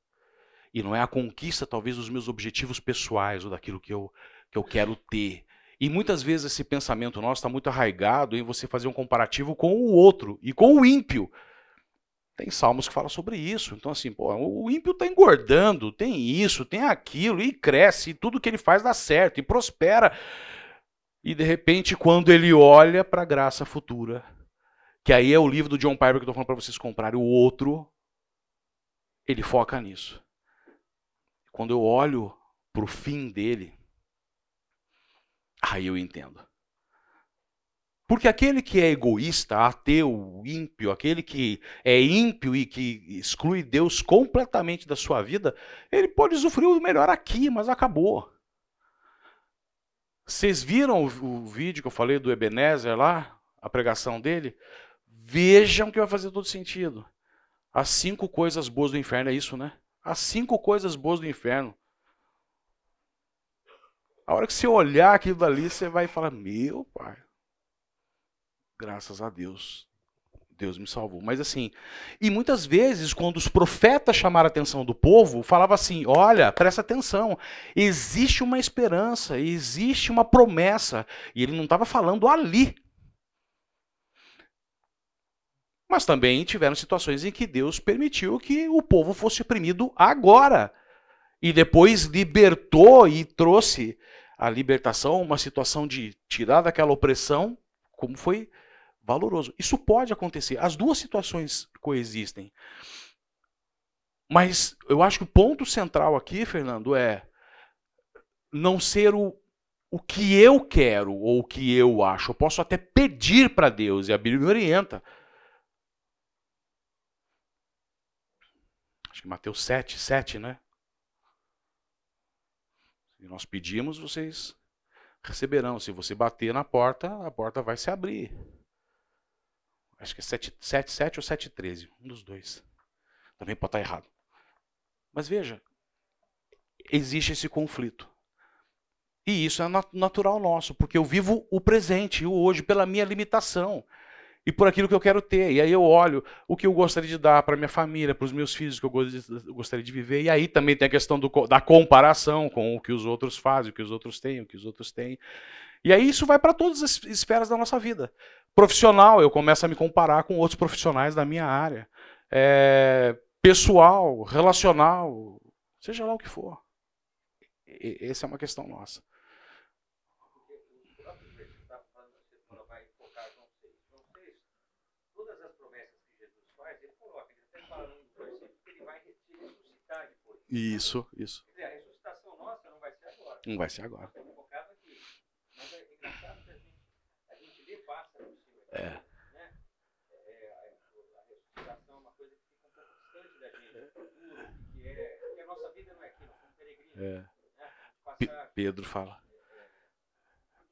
E não é a conquista, talvez, dos meus objetivos pessoais ou daquilo que eu, que eu quero ter. E muitas vezes esse pensamento nosso está muito arraigado em você fazer um comparativo com o outro e com o ímpio. Tem salmos que falam sobre isso. Então, assim, pô, o ímpio está engordando, tem isso, tem aquilo, e cresce, e tudo que ele faz dá certo, e prospera. E de repente, quando ele olha para a graça futura, que aí é o livro do John Piper que eu estou falando para vocês comprarem, o outro, ele foca nisso. Quando eu olho para o fim dele, aí eu entendo. Porque aquele que é egoísta, ateu, ímpio, aquele que é ímpio e que exclui Deus completamente da sua vida, ele pode usufruir o melhor aqui, mas acabou. Vocês viram o, vídeo que eu falei do Ebenezer lá? A pregação dele? Vejam que vai fazer todo sentido. As cinco coisas boas do inferno, é isso, né? As cinco coisas boas do inferno. A hora que você olhar aquilo dali, você vai falar: Meu pai, graças a Deus, Deus me salvou. Mas assim, e muitas vezes, quando os profetas chamaram a atenção do povo, falava assim: olha, presta atenção, existe uma esperança, existe uma promessa. E ele não estava falando ali. Mas também tiveram situações em que Deus permitiu que o povo fosse oprimido agora. E depois libertou e trouxe a libertação, uma situação de tirar daquela opressão, como foi valoroso. Isso pode acontecer. As duas situações coexistem. Mas eu acho que o ponto central aqui, Fernando, é não ser o, o que eu quero ou o que eu acho. Eu posso até pedir para Deus, e a Bíblia me orienta. Acho que Mateus 7, 7, né? Se nós pedimos, vocês receberão. Se você bater na porta, a porta vai se abrir. Acho que é 7, 7, 7 ou 7, 13. Um dos dois. Também pode estar errado. Mas veja, existe esse conflito. E isso é natural nosso, porque eu vivo o presente, o hoje, pela minha limitação e por aquilo que eu quero ter. E aí eu olho o que eu gostaria de dar para minha família, para os meus filhos, o que eu gostaria de viver. E aí também tem a questão do, da comparação com o que os outros fazem, o que os outros têm, o que os outros têm. E aí isso vai para todas as esferas da nossa vida. Profissional, eu começo a me comparar com outros profissionais da minha área. É, pessoal, relacional, seja lá o que for. E, essa é uma questão nossa. Isso, isso. Quer dizer, a ressuscitação nossa não vai ser agora. Não vai ser agora. É. Né? Passar, Pedro fala.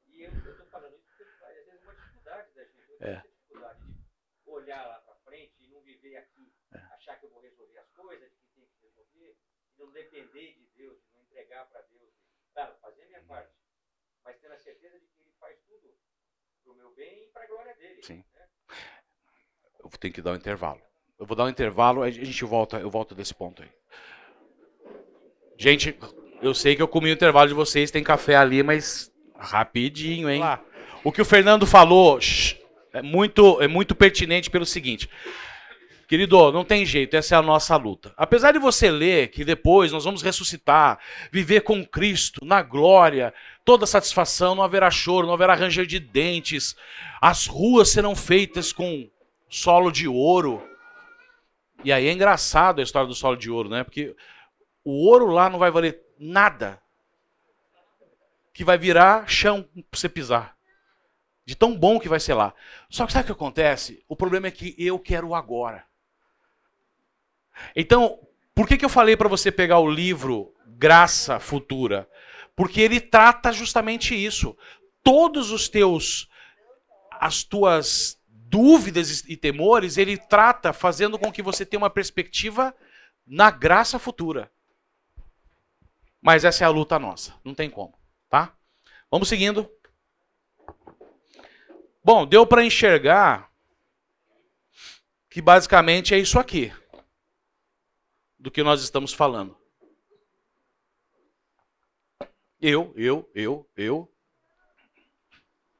e eu estou falando isso porque às vezes é uma dificuldade da gente. Eu tenho É. essa dificuldade de olhar lá para frente e não viver aqui, É. achar que eu vou resolver as coisas, de que tem que resolver, e não depender de Deus, de não entregar para Deus. Claro, fazer a minha parte, mas tendo a certeza de que Ele faz tudo para o meu bem e para a glória dele. Sim. né? Eu tenho que dar um intervalo. Eu vou dar um intervalo, a gente volta, eu volto desse ponto aí. Gente, eu sei que eu comi o intervalo de vocês, tem café ali, mas rapidinho, hein? O que o Fernando falou shh, é muito, é muito pertinente pelo seguinte. Querido, não tem jeito, essa é a nossa luta. Apesar de você ler que depois nós vamos ressuscitar, viver com Cristo na glória, toda satisfação, não haverá choro, não haverá ranger de dentes, as ruas serão feitas com solo de ouro. E aí é engraçado a história do solo de ouro, né? Porque o ouro lá não vai valer nada. Que vai virar chão para você pisar. De tão bom que vai ser lá. Só que sabe o que acontece? O problema é que eu quero agora. Então, por que, que eu falei para você pegar o livro Graça Futura? Porque ele trata justamente isso. Todos os teus, as tuas dúvidas e temores, ele trata fazendo com que você tenha uma perspectiva na graça futura. Mas essa é a luta nossa, não tem como, tá? Vamos seguindo. Bom, deu para enxergar que basicamente é isso aqui do que nós estamos falando. Eu, eu, eu, eu,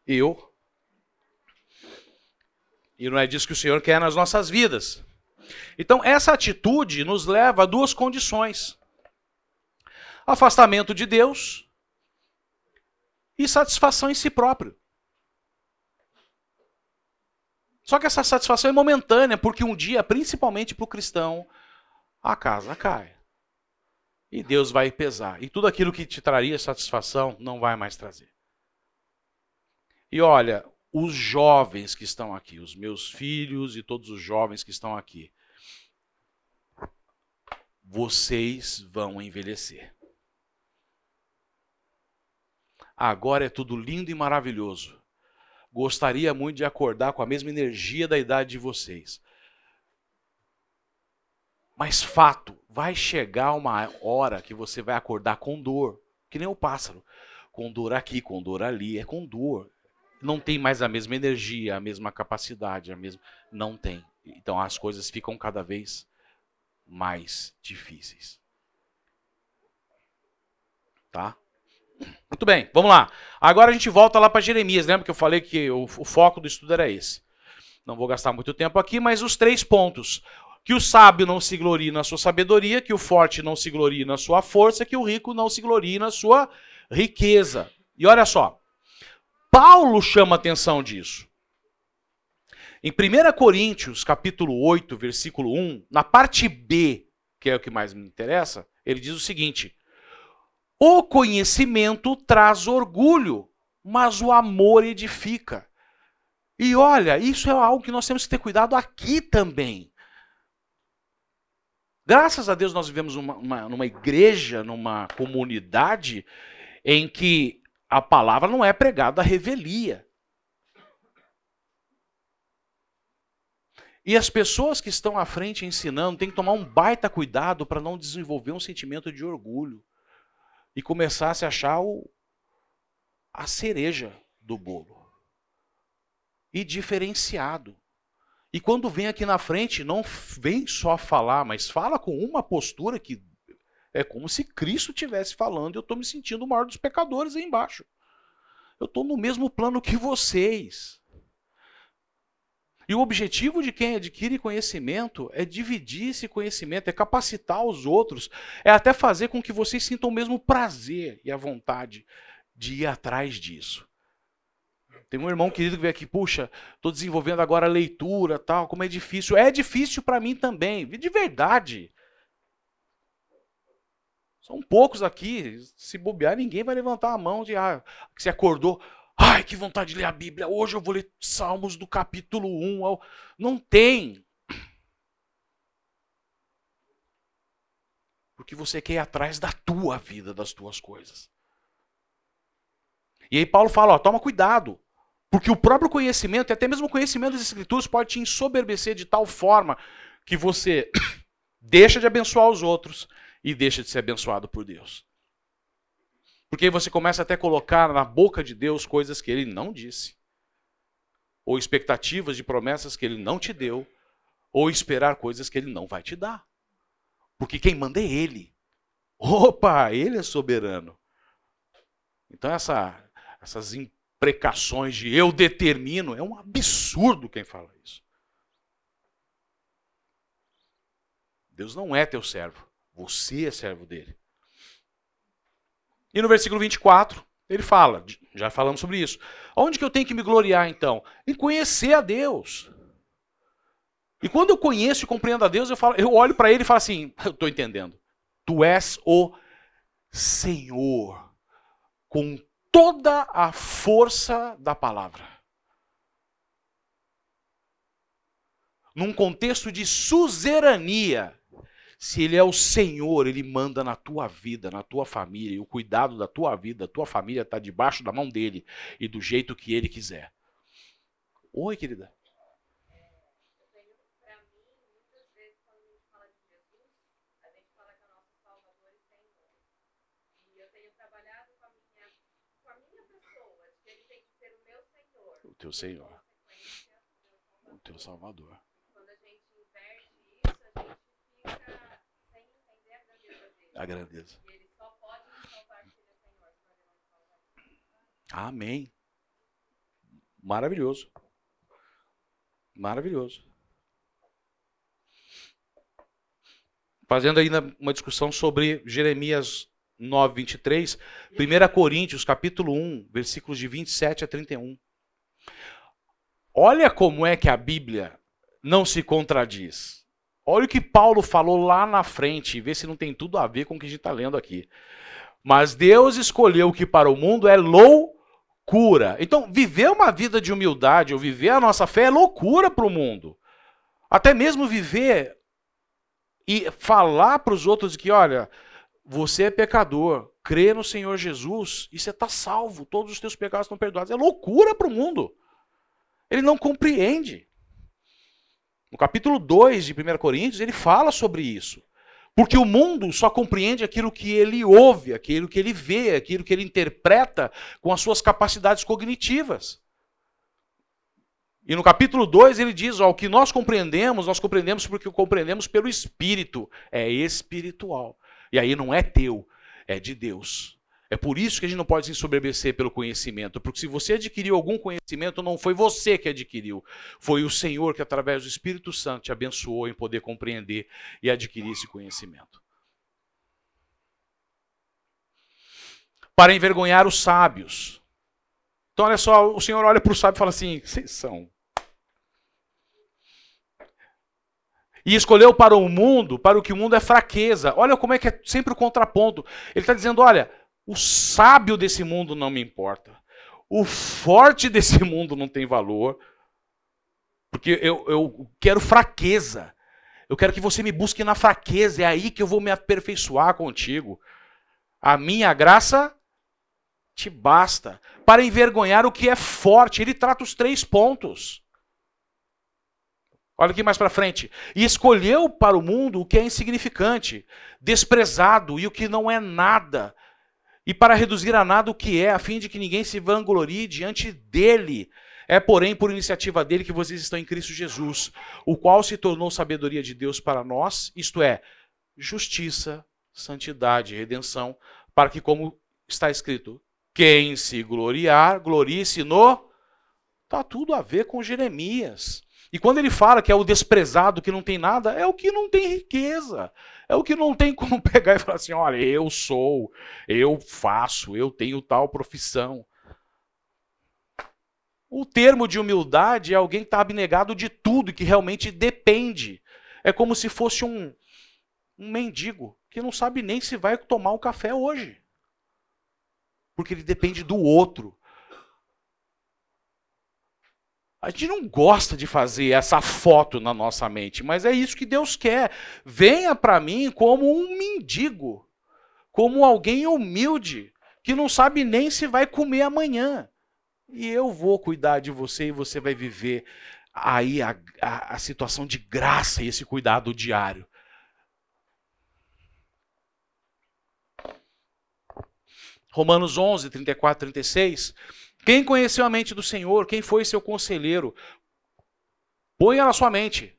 eu. E não é disso que o Senhor quer nas nossas vidas. Então, essa atitude nos leva a duas condições: afastamento de Deus e satisfação em si próprio. Só que essa satisfação é momentânea, porque um dia, principalmente para o cristão, a casa cai. E Deus vai pesar. E tudo aquilo que te traria satisfação não vai mais trazer. E olha, os jovens que estão aqui, os meus filhos e todos os jovens que estão aqui, vocês vão envelhecer. Agora é tudo lindo e maravilhoso. Gostaria muito de acordar com a mesma energia da idade de vocês. Mas fato, vai chegar uma hora que você vai acordar com dor, que nem o pássaro. Com dor aqui, com dor ali, é com dor. Não tem mais a mesma energia, a mesma capacidade, a mesma. Não tem. Então as coisas ficam cada vez mais difíceis. Tá? Muito bem, vamos lá. Agora a gente volta lá para Jeremias, lembra que eu falei que o, o foco do estudo era esse. Não vou gastar muito tempo aqui, mas os três pontos. Que o sábio não se glorie na sua sabedoria, que o forte não se glorie na sua força, que o rico não se glorie na sua riqueza. E olha só, Paulo chama atenção disso. Em 1 Coríntios, capítulo 8, versículo 1, na parte B, que é o que mais me interessa, ele diz o seguinte: O conhecimento traz orgulho, mas o amor edifica. E olha, isso é algo que nós temos que ter cuidado aqui também. Graças a Deus nós vivemos uma, uma, numa igreja, numa comunidade em que a palavra não é pregada à revelia. E as pessoas que estão à frente ensinando têm que tomar um baita cuidado para não desenvolver um sentimento de orgulho e começar a se achar o, a cereja do bolo. E diferenciado. E quando vem aqui na frente, não vem só falar, mas fala com uma postura que é como se Cristo estivesse falando e eu estou me sentindo o maior dos pecadores aí embaixo. Eu estou no mesmo plano que vocês. E o objetivo de quem adquire conhecimento é dividir esse conhecimento, é capacitar os outros, é até fazer com que vocês sintam o mesmo prazer e a vontade de ir atrás disso. Tem um irmão querido que veio aqui, puxa, estou desenvolvendo agora a leitura, tal, como é difícil. É difícil para mim também, de verdade. São poucos aqui, se bobear, ninguém vai levantar a mão de ah, que se acordou. Ai, que vontade de ler a Bíblia. Hoje eu vou ler Salmos do capítulo 1. Ao... Não tem. Porque você quer ir atrás da tua vida, das tuas coisas. E aí Paulo fala, ó, toma cuidado. Porque o próprio conhecimento, até mesmo o conhecimento das escrituras, pode te ensoberbecer de tal forma que você [COUGHS] deixa de abençoar os outros e deixa de ser abençoado por Deus. Porque aí você começa até a colocar na boca de Deus coisas que ele não disse, ou expectativas de promessas que ele não te deu, ou esperar coisas que ele não vai te dar. Porque quem manda é ele. Opa, ele é soberano. Então essa, essas imprecações de eu determino é um absurdo quem fala isso. Deus não é teu servo, você é servo dele. E no versículo 24, ele fala, já falamos sobre isso. Onde que eu tenho que me gloriar então? Em conhecer a Deus. E quando eu conheço e compreendo a Deus, eu, falo, eu olho para ele e falo assim: [LAUGHS] eu estou entendendo. Tu és o Senhor, com toda a força da palavra. Num contexto de suzerania, se ele é o Senhor, ele manda na tua vida, na tua família, e o cuidado da tua vida, da tua família está debaixo da mão dele e do jeito que ele quiser. Oi, querida. Teu Senhor. O teu Salvador. a grandeza. Amém. Maravilhoso. Maravilhoso. Fazendo ainda uma discussão sobre Jeremias 9, 23, 1 Coríntios, capítulo 1, versículos de 27 a 31. Olha como é que a Bíblia não se contradiz. Olha o que Paulo falou lá na frente, e vê se não tem tudo a ver com o que a gente está lendo aqui. Mas Deus escolheu que para o mundo é loucura. Então, viver uma vida de humildade, ou viver a nossa fé, é loucura para o mundo. Até mesmo viver e falar para os outros que, olha, você é pecador, crê no Senhor Jesus e você está salvo, todos os teus pecados estão perdoados. É loucura para o mundo. Ele não compreende. No capítulo 2 de 1 Coríntios, ele fala sobre isso. Porque o mundo só compreende aquilo que ele ouve, aquilo que ele vê, aquilo que ele interpreta com as suas capacidades cognitivas. E no capítulo 2 ele diz: ó, o que nós compreendemos, nós compreendemos porque compreendemos pelo Espírito. É espiritual. E aí não é teu, é de Deus. É por isso que a gente não pode se ensoberbecer pelo conhecimento, porque se você adquiriu algum conhecimento, não foi você que adquiriu, foi o Senhor que, através do Espírito Santo, te abençoou em poder compreender e adquirir esse conhecimento. para envergonhar os sábios. Então, olha só, o Senhor olha para o sábio e fala assim: vocês são. E escolheu para o mundo, para o que o mundo é fraqueza. Olha como é que é sempre o contraponto. Ele está dizendo: olha, o sábio desse mundo não me importa. O forte [LAUGHS] desse mundo não tem valor. Porque eu, eu quero fraqueza. Eu quero que você me busque na fraqueza. É aí que eu vou me aperfeiçoar contigo. A minha graça te basta para envergonhar o que é forte. Ele trata os três pontos. Olha aqui mais para frente. E escolheu para o mundo o que é insignificante, desprezado e o que não é nada, e para reduzir a nada o que é, a fim de que ninguém se vanglorie diante dele. É, porém, por iniciativa dele que vocês estão em Cristo Jesus, o qual se tornou sabedoria de Deus para nós, isto é, justiça, santidade, redenção, para que, como está escrito, quem se gloriar, glorie-se no. Está tudo a ver com Jeremias. E quando ele fala que é o desprezado, que não tem nada, é o que não tem riqueza. É o que não tem como [LAUGHS] pegar e falar assim: olha, eu sou, eu faço, eu tenho tal profissão. O termo de humildade é alguém que está abnegado de tudo, que realmente depende. É como se fosse um, um mendigo que não sabe nem se vai tomar um café hoje. Porque ele depende do outro. A gente não gosta de fazer essa foto na nossa mente, mas é isso que Deus quer. Venha para mim como um mendigo, como alguém humilde, que não sabe nem se vai comer amanhã. E eu vou cuidar de você e você vai viver aí a, a, a situação de graça e esse cuidado diário. Romanos 11, 34, 36 quem conheceu a mente do Senhor? Quem foi seu conselheiro? Ponha na sua mente,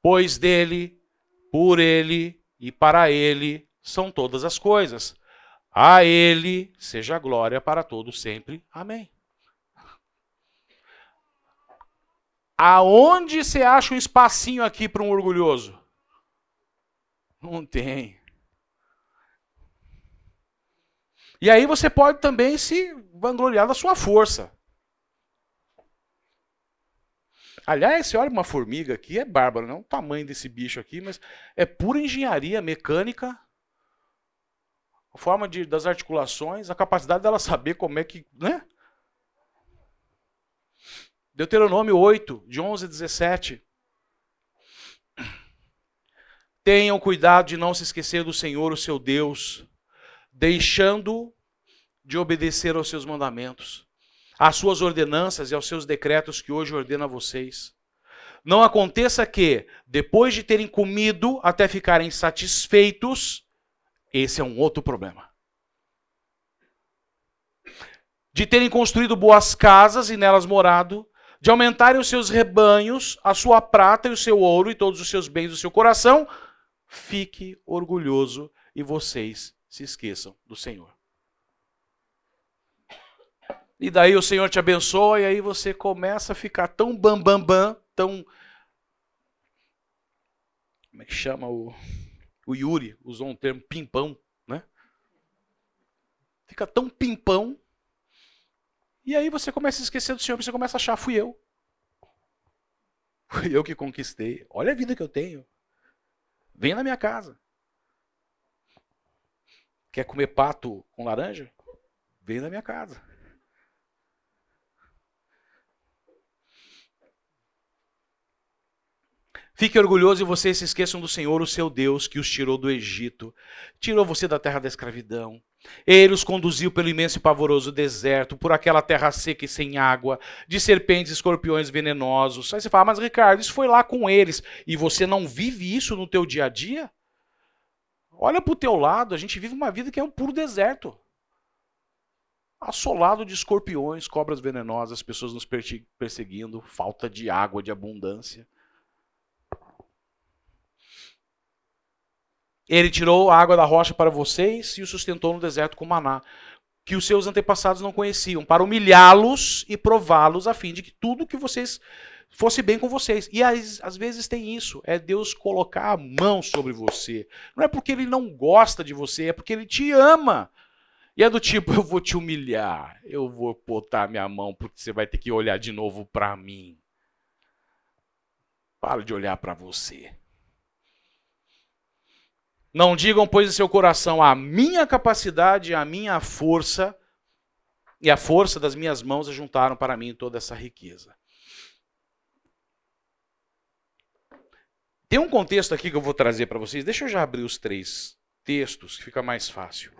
pois dele, por ele e para ele são todas as coisas. A ele seja glória para todos sempre. Amém. Aonde você acha um espacinho aqui para um orgulhoso? Não tem. E aí você pode também se vangloriar da sua força. Aliás, você olha uma formiga aqui, é bárbaro, não é o tamanho desse bicho aqui, mas é pura engenharia mecânica, a forma de, das articulações, a capacidade dela saber como é que. Né? Deuteronômio 8, de 11 a 17. Tenham cuidado de não se esquecer do Senhor, o seu Deus, deixando de obedecer aos seus mandamentos, às suas ordenanças e aos seus decretos que hoje ordena a vocês. Não aconteça que, depois de terem comido até ficarem satisfeitos, esse é um outro problema. De terem construído boas casas e nelas morado, de aumentarem os seus rebanhos, a sua prata e o seu ouro e todos os seus bens do seu coração, fique orgulhoso e vocês se esqueçam do Senhor. E daí o Senhor te abençoa e aí você começa a ficar tão bam bam bam, tão como é que chama o o Yuri usou um termo pimpão, né? Fica tão pimpão. E aí você começa a esquecer do Senhor, você começa a achar fui eu. [LAUGHS] Fui eu que conquistei. Olha a vida que eu tenho. Vem na minha casa. Quer comer pato com laranja? Vem na minha casa. Fique orgulhoso e vocês se esqueçam do Senhor, o seu Deus, que os tirou do Egito, tirou você da terra da escravidão. Ele os conduziu pelo imenso e pavoroso deserto, por aquela terra seca e sem água, de serpentes e escorpiões venenosos. Aí você fala, mas Ricardo, isso foi lá com eles, e você não vive isso no teu dia a dia? Olha para o teu lado, a gente vive uma vida que é um puro deserto. Assolado de escorpiões, cobras venenosas, pessoas nos perseguindo, falta de água, de abundância. Ele tirou a água da rocha para vocês e o sustentou no deserto com maná, que os seus antepassados não conheciam, para humilhá-los e prová-los, a fim de que tudo que vocês fosse bem com vocês. E às, vezes tem isso, é Deus colocar a mão sobre você. Não é porque ele não gosta de você, é porque ele te ama. E é do tipo, eu vou te humilhar, eu vou botar minha mão porque você vai ter que olhar de novo para mim. Para de olhar para você. Não digam, pois, em seu coração, a minha capacidade, a minha força e a força das minhas mãos juntaram para mim toda essa riqueza. Tem um contexto aqui que eu vou trazer para vocês. Deixa eu já abrir os três textos, que fica mais fácil.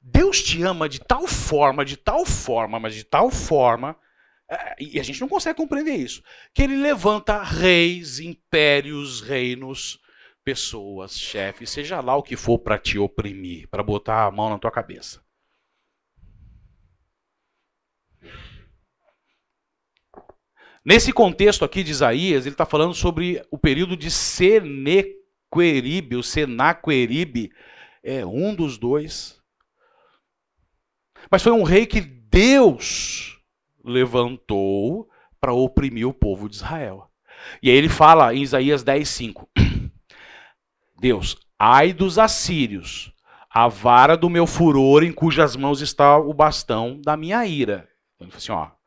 Deus te ama de tal forma, de tal forma, mas de tal forma, e a gente não consegue compreender isso, que ele levanta reis, impérios, reinos, pessoas, chefes, seja lá o que for para te oprimir, para botar a mão na tua cabeça. Nesse contexto aqui de Isaías, ele está falando sobre o período de Senequeribe, o Senaqueribe, é um dos dois. Mas foi um rei que Deus levantou para oprimir o povo de Israel. E aí ele fala em Isaías 10:5. [CLEARS THROAT] Deus, ai dos assírios, a vara do meu furor em cujas mãos está o bastão da minha ira. Então ele fala assim, ó,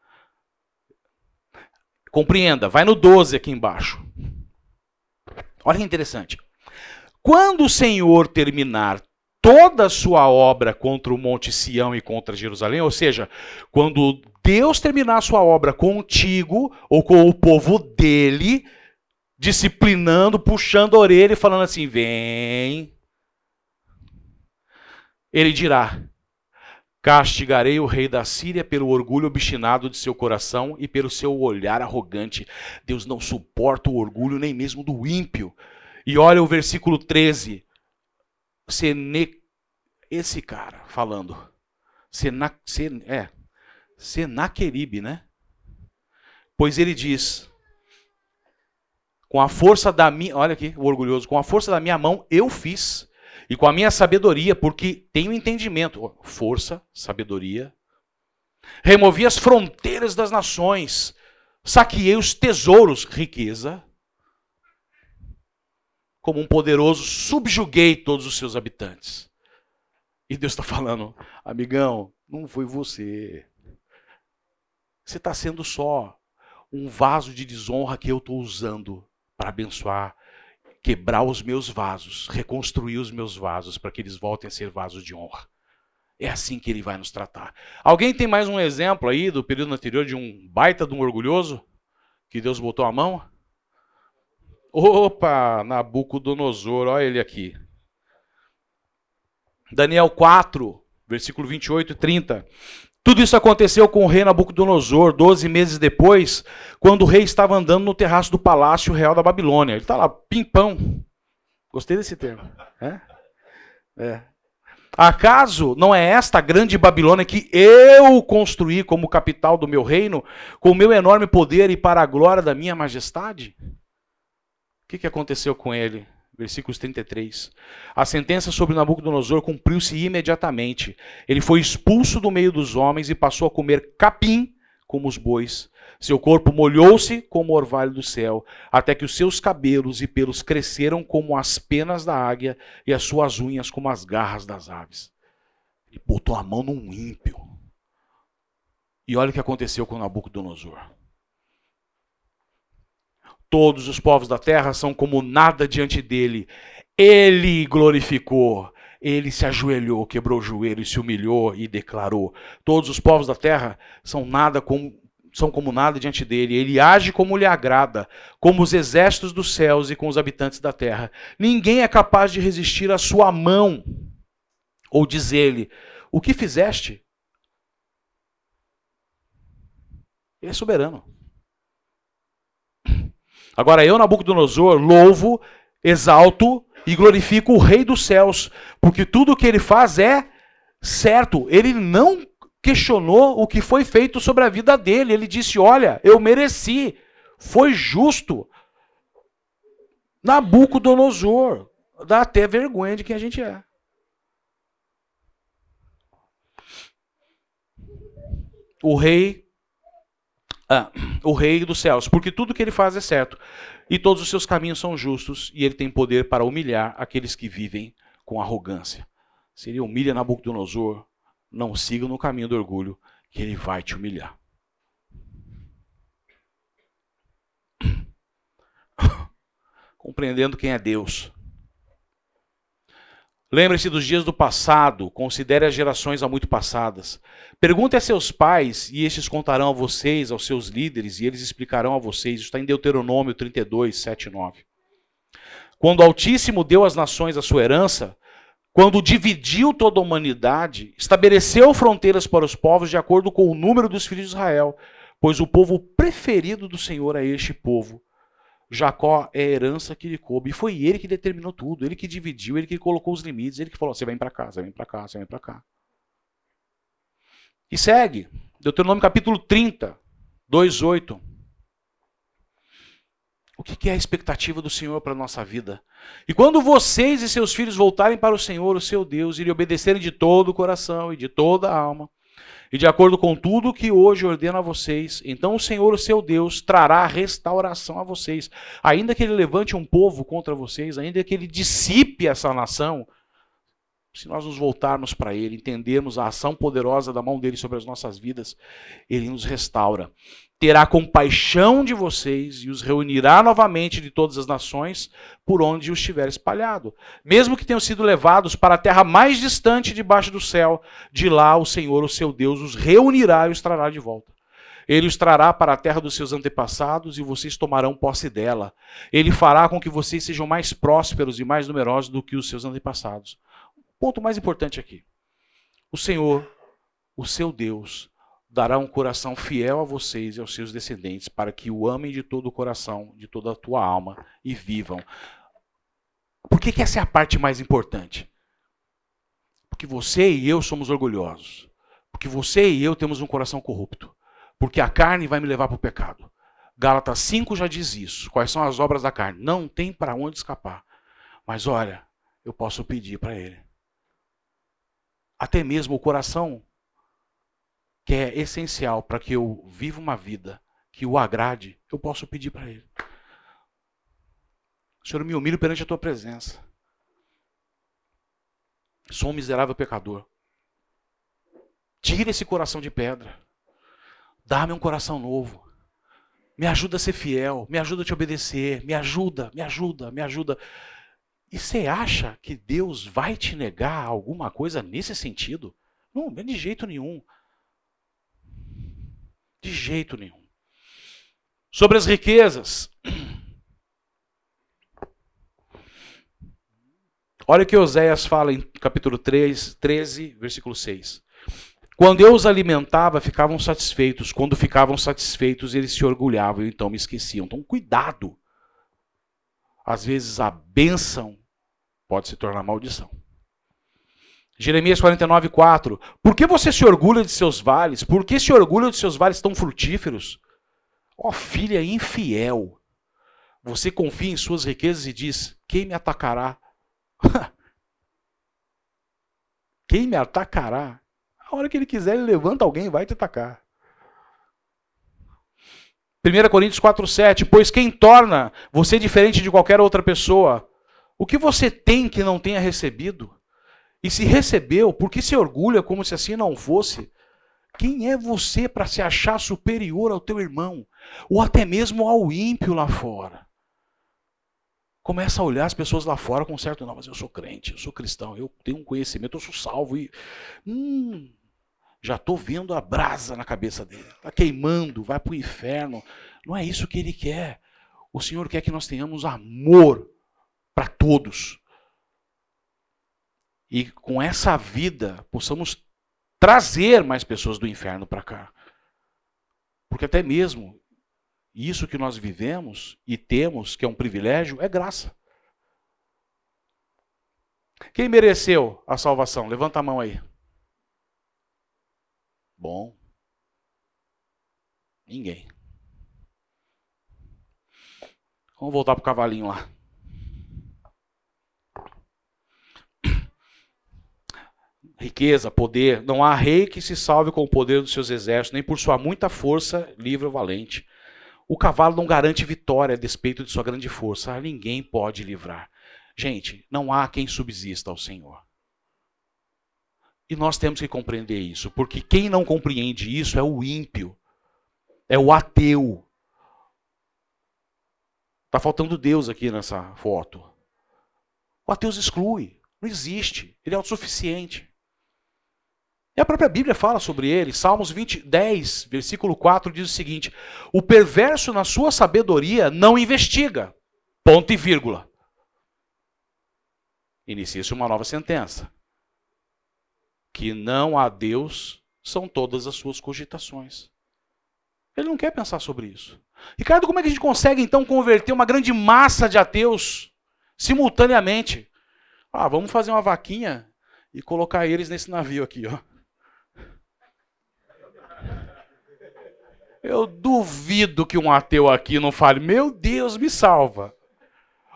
Compreenda, vai no 12 aqui embaixo. Olha que interessante. Quando o Senhor terminar toda a sua obra contra o Monte Sião e contra Jerusalém, ou seja, quando Deus terminar a sua obra contigo ou com o povo dele, disciplinando, puxando a orelha e falando assim: vem. Ele dirá: Castigarei o rei da Síria pelo orgulho obstinado de seu coração e pelo seu olhar arrogante. Deus não suporta o orgulho nem mesmo do ímpio. E olha o versículo 13. Sene... Esse cara falando. Sena... Sen... É. Senaqueribe, né? Pois ele diz: Com a força da minha. Olha aqui, o orgulhoso. Com a força da minha mão eu fiz e com a minha sabedoria, porque tenho entendimento, força, sabedoria. Removi as fronteiras das nações, saqueei os tesouros, riqueza. Como um poderoso, subjuguei todos os seus habitantes. E Deus está falando, amigão, não foi você. Você está sendo só um vaso de desonra que eu estou usando para abençoar quebrar os meus vasos, reconstruir os meus vasos para que eles voltem a ser vasos de honra. É assim que ele vai nos tratar. Alguém tem mais um exemplo aí do período anterior de um baita de um orgulhoso que Deus botou a mão? Opa, Nabucodonosor, olha ele aqui. Daniel 4, versículo 28 e 30. Tudo isso aconteceu com o rei Nabucodonosor, 12 meses depois, quando o rei estava andando no terraço do palácio real da Babilônia. Ele está lá, pimpão. Gostei desse termo. É? É. Acaso não é esta grande Babilônia que eu construí como capital do meu reino, com o meu enorme poder e para a glória da minha majestade? O que aconteceu com ele? Versículos 33. A sentença sobre Nabucodonosor cumpriu-se imediatamente. Ele foi expulso do meio dos homens e passou a comer capim como os bois. Seu corpo molhou-se como o orvalho do céu, até que os seus cabelos e pelos cresceram como as penas da águia e as suas unhas como as garras das aves. Ele botou a mão num ímpio. E olha o que aconteceu com Nabucodonosor. Todos os povos da terra são como nada diante dele. Ele glorificou. Ele se ajoelhou, quebrou o joelho, se humilhou e declarou: Todos os povos da terra são nada como são como nada diante dele. Ele age como lhe agrada, como os exércitos dos céus e com os habitantes da terra. Ninguém é capaz de resistir à sua mão ou dizer-lhe: O que fizeste? Ele é soberano. Agora eu, Nabucodonosor, louvo, exalto e glorifico o Rei dos céus, porque tudo o que ele faz é certo. Ele não questionou o que foi feito sobre a vida dele. Ele disse: Olha, eu mereci, foi justo. Nabucodonosor, dá até vergonha de quem a gente é. O rei ah, o rei dos céus, porque tudo que ele faz é certo, e todos os seus caminhos são justos, e ele tem poder para humilhar aqueles que vivem com arrogância. Se ele humilha Nabucodonosor, não siga no caminho do orgulho, que ele vai te humilhar. [COUGHS] Compreendendo quem é Deus. Lembre-se dos dias do passado, considere as gerações há muito passadas. Pergunte a seus pais, e estes contarão a vocês, aos seus líderes, e eles explicarão a vocês. Isso está em Deuteronômio 32, 7 e 9. Quando o Altíssimo deu às nações a sua herança, quando dividiu toda a humanidade, estabeleceu fronteiras para os povos de acordo com o número dos filhos de Israel, pois o povo preferido do Senhor é este povo Jacó é a herança que lhe coube. E foi ele que determinou tudo, ele que dividiu, ele que colocou os limites, ele que falou: você vem para cá, você vem para cá, você vem para cá. E segue. Deuteronômio capítulo 30, 2, 8. O que é a expectativa do Senhor para a nossa vida? E quando vocês e seus filhos voltarem para o Senhor, o seu Deus, e lhe obedecerem de todo o coração e de toda a alma, e de acordo com tudo que hoje ordena a vocês, então o Senhor, o seu Deus, trará restauração a vocês. Ainda que ele levante um povo contra vocês, ainda que ele dissipe essa nação, se nós nos voltarmos para Ele, entendermos a ação poderosa da mão dele sobre as nossas vidas, Ele nos restaura. Terá compaixão de vocês e os reunirá novamente de todas as nações por onde os tiver espalhado. Mesmo que tenham sido levados para a terra mais distante debaixo do céu, de lá o Senhor, o seu Deus, os reunirá e os trará de volta. Ele os trará para a terra dos seus antepassados e vocês tomarão posse dela. Ele fará com que vocês sejam mais prósperos e mais numerosos do que os seus antepassados. Ponto mais importante aqui. O Senhor, o seu Deus, dará um coração fiel a vocês e aos seus descendentes, para que o amem de todo o coração, de toda a tua alma e vivam. Por que, que essa é a parte mais importante? Porque você e eu somos orgulhosos. Porque você e eu temos um coração corrupto. Porque a carne vai me levar para o pecado. Gálatas 5 já diz isso. Quais são as obras da carne? Não tem para onde escapar. Mas olha, eu posso pedir para ele até mesmo o coração, que é essencial para que eu viva uma vida que o agrade, eu posso pedir para Ele. Senhor, eu me humilho perante a Tua presença. Sou um miserável pecador. Tira esse coração de pedra. Dá-me um coração novo. Me ajuda a ser fiel. Me ajuda a te obedecer. Me ajuda, me ajuda, me ajuda. E você acha que Deus vai te negar alguma coisa nesse sentido? Não, de jeito nenhum. De jeito nenhum. Sobre as riquezas. Olha o que Oséias fala em capítulo 3, 13, versículo 6. Quando eu os alimentava, ficavam satisfeitos. Quando ficavam satisfeitos, eles se orgulhavam e então me esqueciam. Então, cuidado. Às vezes a bênção pode se tornar maldição. Jeremias 49, 4. Por que você se orgulha de seus vales? Por que se orgulha de seus vales tão frutíferos? Ó oh, filha infiel, você confia em suas riquezas e diz: Quem me atacará? [LAUGHS] Quem me atacará? A hora que ele quiser, ele levanta alguém e vai te atacar. 1 Coríntios 4,7: Pois quem torna você diferente de qualquer outra pessoa? O que você tem que não tenha recebido? E se recebeu, por que se orgulha como se assim não fosse? Quem é você para se achar superior ao teu irmão? Ou até mesmo ao ímpio lá fora? Começa a olhar as pessoas lá fora com certo, não, mas eu sou crente, eu sou cristão, eu tenho um conhecimento, eu sou salvo e. Hum, já estou vendo a brasa na cabeça dele. Está queimando, vai para o inferno. Não é isso que ele quer. O Senhor quer que nós tenhamos amor para todos. E com essa vida possamos trazer mais pessoas do inferno para cá. Porque até mesmo isso que nós vivemos e temos, que é um privilégio, é graça. Quem mereceu a salvação? Levanta a mão aí. Bom. Ninguém. Vamos voltar para o cavalinho lá. Riqueza, poder. Não há rei que se salve com o poder dos seus exércitos, nem por sua muita força livre ou valente. O cavalo não garante vitória a despeito de sua grande força. Ninguém pode livrar. Gente, não há quem subsista ao Senhor. E nós temos que compreender isso, porque quem não compreende isso é o ímpio, é o ateu. Está faltando Deus aqui nessa foto. O ateu exclui, não existe, ele é autossuficiente. E a própria Bíblia fala sobre ele. Salmos 20, 10, versículo 4 diz o seguinte: O perverso na sua sabedoria não investiga. Ponto e vírgula. Inicia-se uma nova sentença. Que não há Deus são todas as suas cogitações. Ele não quer pensar sobre isso. Ricardo, como é que a gente consegue então converter uma grande massa de ateus simultaneamente? Ah, vamos fazer uma vaquinha e colocar eles nesse navio aqui, ó. Eu duvido que um ateu aqui não fale, meu Deus, me salva.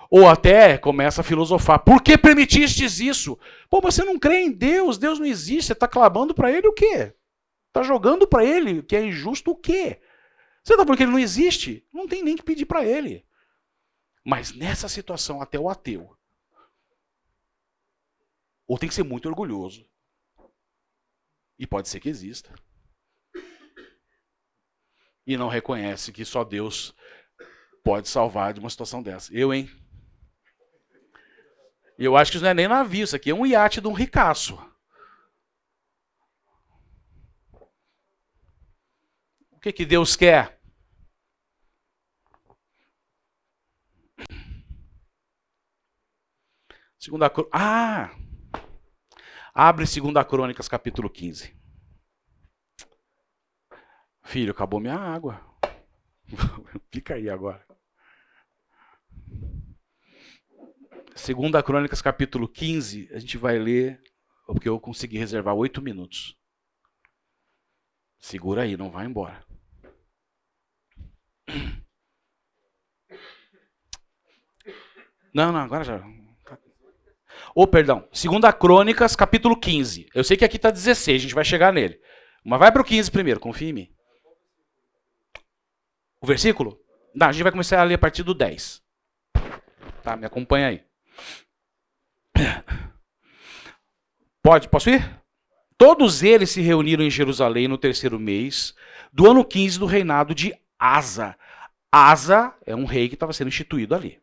Ou até começa a filosofar, por que permitistes isso? Pô, você não crê em Deus, Deus não existe, você está clamando para ele o quê? Está jogando para ele que é injusto o quê? Você está falando que ele não existe? Não tem nem que pedir para ele. Mas nessa situação, até o ateu, ou tem que ser muito orgulhoso, e pode ser que exista e não reconhece que só Deus pode salvar de uma situação dessa. Eu, hein? Eu acho que isso não é nem navio, isso aqui é um iate de um ricaço. O que, que Deus quer? Segunda Ah! Abre Segunda Crônicas, capítulo 15. Filho, acabou minha água. [LAUGHS] Fica aí agora. Segunda Crônicas, capítulo 15, a gente vai ler, porque eu consegui reservar oito minutos. Segura aí, não vai embora. Não, não, agora já. Ô, oh, perdão. Segunda Crônicas, capítulo 15. Eu sei que aqui está 16, a gente vai chegar nele. Mas vai para o 15 primeiro, confia em mim. O versículo? Não, a gente vai começar a ler a partir do 10. Tá, me acompanha aí. Pode, posso ir? Todos eles se reuniram em Jerusalém no terceiro mês do ano 15 do reinado de Asa. Asa é um rei que estava sendo instituído ali.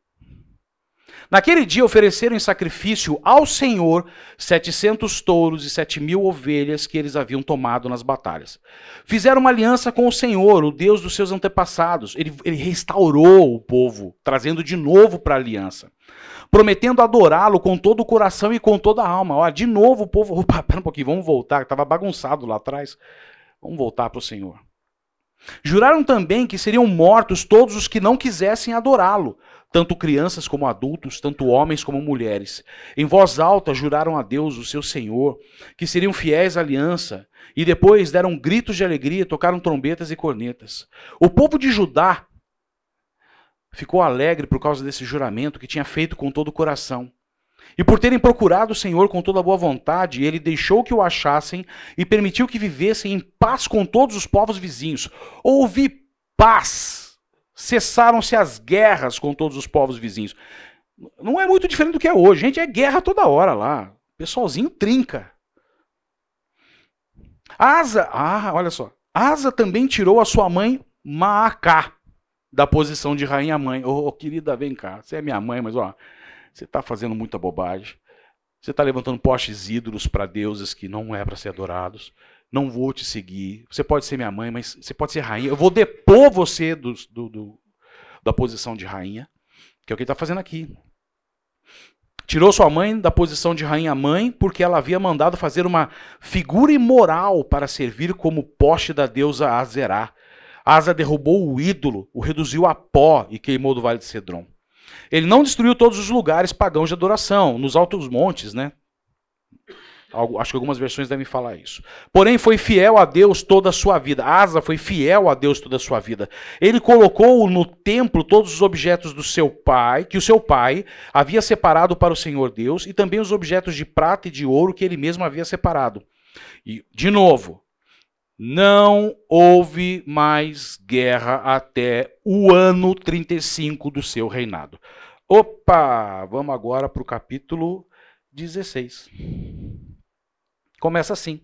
Naquele dia ofereceram em sacrifício ao Senhor setecentos touros e sete mil ovelhas que eles haviam tomado nas batalhas. Fizeram uma aliança com o Senhor, o Deus dos seus antepassados. Ele, ele restaurou o povo, trazendo de novo para a aliança. Prometendo adorá-lo com todo o coração e com toda a alma. Olha, de novo o povo. [LAUGHS] Opa, pera um pouquinho, vamos voltar, estava bagunçado lá atrás. Vamos voltar para o Senhor. Juraram também que seriam mortos todos os que não quisessem adorá-lo, tanto crianças como adultos, tanto homens como mulheres. Em voz alta juraram a Deus, o seu Senhor, que seriam fiéis à aliança, e depois deram gritos de alegria, tocaram trombetas e cornetas. O povo de Judá ficou alegre por causa desse juramento que tinha feito com todo o coração. E por terem procurado o Senhor com toda boa vontade, ele deixou que o achassem e permitiu que vivessem em paz com todos os povos vizinhos. Houve paz Cessaram-se as guerras com todos os povos vizinhos. Não é muito diferente do que é hoje. Gente, é guerra toda hora lá. Pessoalzinho trinca. Asa, ah, olha só. Asa também tirou a sua mãe Maacá da posição de rainha mãe. Ô, oh, querida, vem cá. Você é minha mãe, mas ó, você está fazendo muita bobagem. Você está levantando postes ídolos para deuses que não é para ser adorados não vou te seguir. Você pode ser minha mãe, mas você pode ser rainha. Eu vou depor você do, do, do da posição de rainha, que é o que ele está fazendo aqui. Tirou sua mãe da posição de rainha-mãe porque ela havia mandado fazer uma figura imoral para servir como poste da deusa Azerá. Asa derrubou o ídolo, o reduziu a pó e queimou do vale de Cedron. Ele não destruiu todos os lugares pagãos de adoração, nos altos montes, né? Acho que algumas versões devem falar isso. Porém, foi fiel a Deus toda a sua vida. Asa foi fiel a Deus toda a sua vida. Ele colocou no templo todos os objetos do seu pai, que o seu pai havia separado para o Senhor Deus, e também os objetos de prata e de ouro que ele mesmo havia separado. E, de novo, não houve mais guerra até o ano 35 do seu reinado. Opa! Vamos agora para o capítulo 16. Começa assim.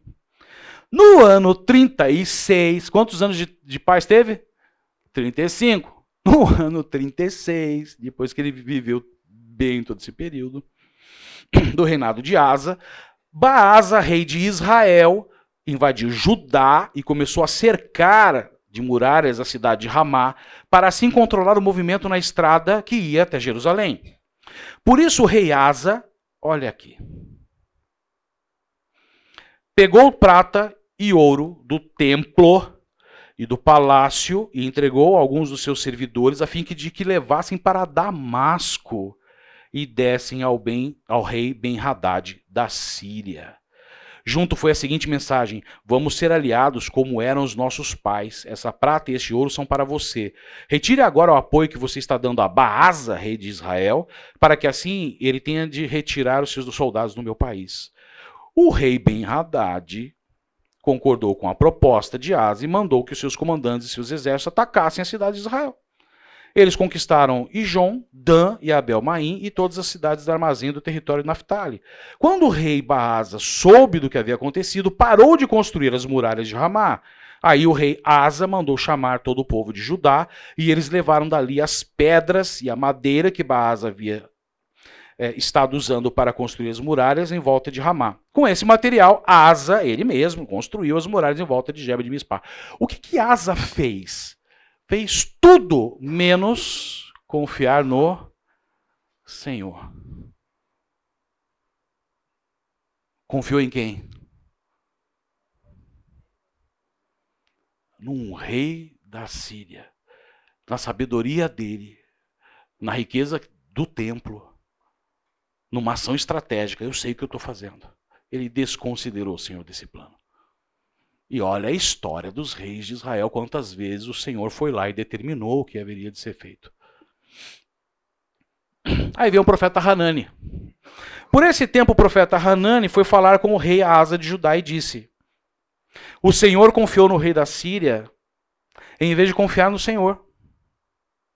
No ano 36, quantos anos de, de paz teve? 35. [LAUGHS] No ano 36, depois que ele viveu bem todo esse período, [CLEARS THROAT] do reinado de Asa, Baasa, rei de Israel, invadiu Judá e começou a cercar de muralhas a cidade de Ramá, para assim controlar o movimento na estrada que ia até Jerusalém. Por isso o rei Asa, olha aqui, pegou prata e ouro do templo e do palácio e entregou alguns dos seus servidores a fim de que levassem para Damasco e dessem ao, bem, ao rei Ben-Hadad da Síria. Junto foi a seguinte mensagem: Vamos ser aliados como eram os nossos pais. Essa prata e este ouro são para você. Retire agora o apoio que você está dando a Baasa, rei de Israel, para que assim ele tenha de retirar os seus soldados do meu país. O rei Ben-Hadad concordou com a proposta de Asa e mandou que os seus comandantes e seus exércitos atacassem a cidade de Israel. Eles conquistaram Ijon, Dan e Abel-Maim e todas as cidades da armazém do território de Naphtali. Quando o rei Baasa soube do que havia acontecido, parou de construir as muralhas de Ramá. Aí o rei Asa mandou chamar todo o povo de Judá e eles levaram dali as pedras e a madeira que Baasa havia é, estado usando para construir as muralhas em volta de Ramá. Com esse material, Asa, ele mesmo, construiu as muralhas em volta de Jebe de Mispá. O que, que Asa fez? Fez tudo menos confiar no Senhor. Confiou em quem? Num rei da Síria, na sabedoria dele, na riqueza do templo, numa ação estratégica. Eu sei o que eu estou fazendo. Ele desconsiderou o Senhor desse plano. E olha a história dos reis de Israel, quantas vezes o Senhor foi lá e determinou o que haveria de ser feito. Aí veio o profeta Hanani. Por esse tempo, o profeta Hanani foi falar com o rei Asa de Judá e disse: O Senhor confiou no rei da Síria em vez de confiar no Senhor.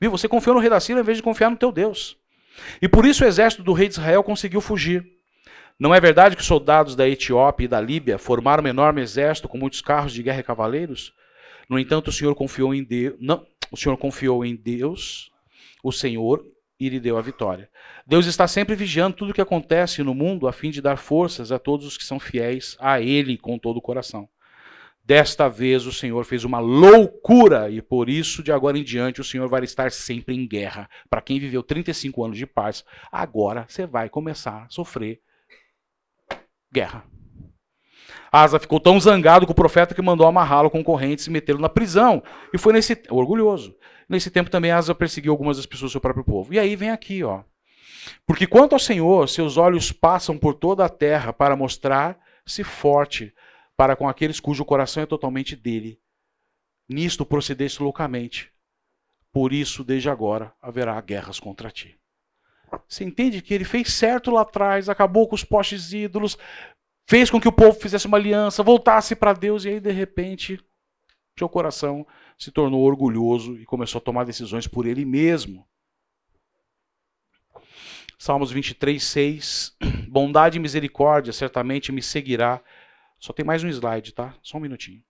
Viu? Você confiou no rei da Síria em vez de confiar no teu Deus. E por isso o exército do rei de Israel conseguiu fugir. Não é verdade que os soldados da Etiópia e da Líbia formaram um enorme exército com muitos carros de guerra e cavaleiros? No entanto, o Senhor confiou em Deus, não, o Senhor confiou em Deus, o Senhor, e lhe deu a vitória. Deus está sempre vigiando tudo o que acontece no mundo a fim de dar forças a todos os que são fiéis a ele com todo o coração. Desta vez o Senhor fez uma loucura e por isso, de agora em diante, o Senhor vai estar sempre em guerra. Para quem viveu 35 anos de paz, agora você vai começar a sofrer guerra. Asa ficou tão zangado com o profeta que mandou amarrá-lo com correntes e metê-lo na prisão. E foi nesse. orgulhoso. Nesse tempo também Asa perseguiu algumas das pessoas do seu próprio povo. E aí vem aqui, ó. Porque quanto ao Senhor, seus olhos passam por toda a terra para mostrar-se forte para com aqueles cujo coração é totalmente dele. Nisto procedeste loucamente. Por isso, desde agora, haverá guerras contra ti. Você entende que ele fez certo lá atrás, acabou com os postes ídolos, fez com que o povo fizesse uma aliança, voltasse para Deus, e aí, de repente, seu coração se tornou orgulhoso e começou a tomar decisões por ele mesmo. Salmos 23, 6. [CLEARS THROAT] Bondade e misericórdia certamente me seguirá. Só tem mais um slide, tá? Só um minutinho.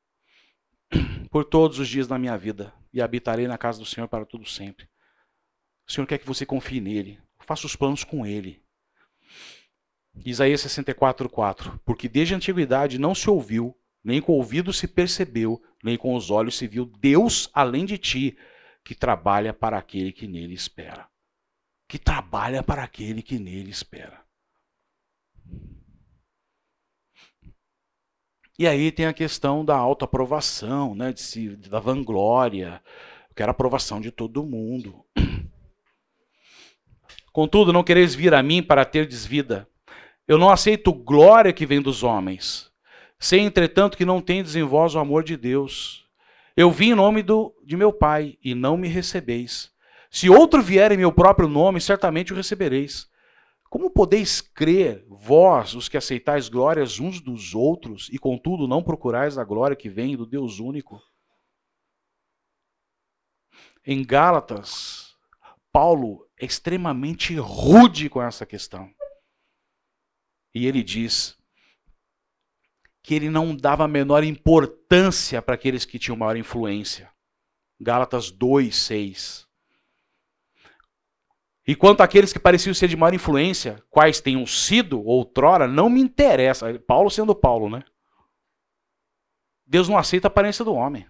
[CLEARS THROAT] Por todos os dias da minha vida, e habitarei na casa do Senhor para tudo sempre. O Senhor quer que você confie nele. Faça os planos com ele. Isaías 64, 4. Porque desde a antiguidade não se ouviu, nem com o ouvido se percebeu, nem com os olhos se viu Deus além de ti, que trabalha para aquele que nele espera. Que trabalha para aquele que nele espera. E aí tem a questão da autoaprovação, né, de da vanglória. Eu quero aprovação de todo mundo. Contudo, não quereis vir a mim para ter desvida. Eu não aceito glória que vem dos homens. Sei, entretanto, que não tendes em vós o amor de Deus. Eu vim em nome do, de meu Pai, e não me recebeis. Se outro vier em meu próprio nome, certamente o recebereis. Como podeis crer, vós, os que aceitais glórias uns dos outros, e contudo não procurais a glória que vem do Deus único? Em Gálatas, Paulo é extremamente rude com essa questão. E ele diz: que ele não dava a menor importância para aqueles que tinham maior influência. Gálatas 2, 6. E quanto àqueles que pareciam ser de maior influência, quais tenham sido outrora, não me interessa. Paulo sendo Paulo, né? Deus não aceita a aparência do homem.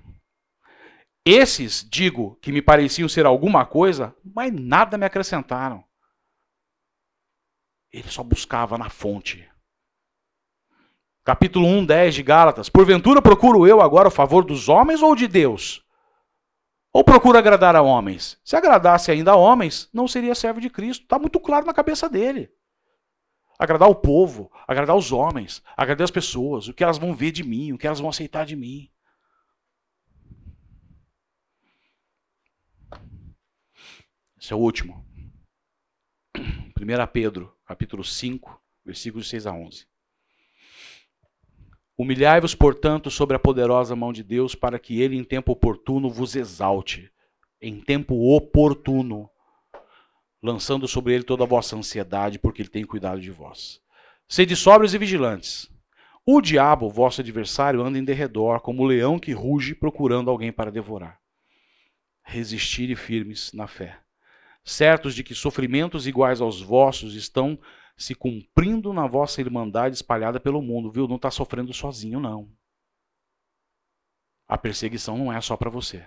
Esses, digo, que me pareciam ser alguma coisa, mas nada me acrescentaram. Ele só buscava na fonte. Capítulo 1, 10 de Gálatas. Porventura procuro eu agora o favor dos homens ou de Deus? Ou procuro agradar a homens? Se agradasse ainda a homens, não seria servo de Cristo. Está muito claro na cabeça dele. Agradar o povo, agradar os homens, agradar as pessoas, o que elas vão ver de mim, o que elas vão aceitar de mim. Esse é o último. 1 Pedro, capítulo 5, versículos 6 a 11. Humilhai-vos, portanto, sobre a poderosa mão de Deus, para que ele, em tempo oportuno, vos exalte. Em tempo oportuno, lançando sobre ele toda a vossa ansiedade, porque ele tem cuidado de vós. Sede sóbrios e vigilantes. O diabo, vosso adversário, anda em derredor, como o leão que ruge, procurando alguém para devorar. Resistirem firmes na fé certos de que sofrimentos iguais aos vossos estão se cumprindo na vossa irmandade espalhada pelo mundo, viu? Não está sofrendo sozinho, não. A perseguição não é só para você.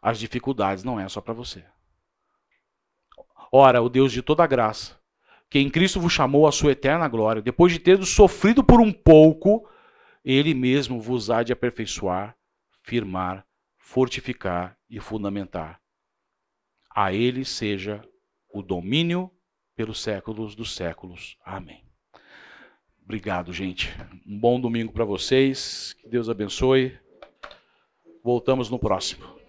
As dificuldades não é só para você. Ora, o Deus de toda graça, que em Cristo vos chamou à sua eterna glória, depois de ter sofrido por um pouco, ele mesmo vos há de aperfeiçoar, firmar, fortificar e fundamentar a ele seja o domínio pelos séculos dos séculos. Amém. Obrigado, gente. Um bom domingo para vocês. Que Deus abençoe. Voltamos no próximo.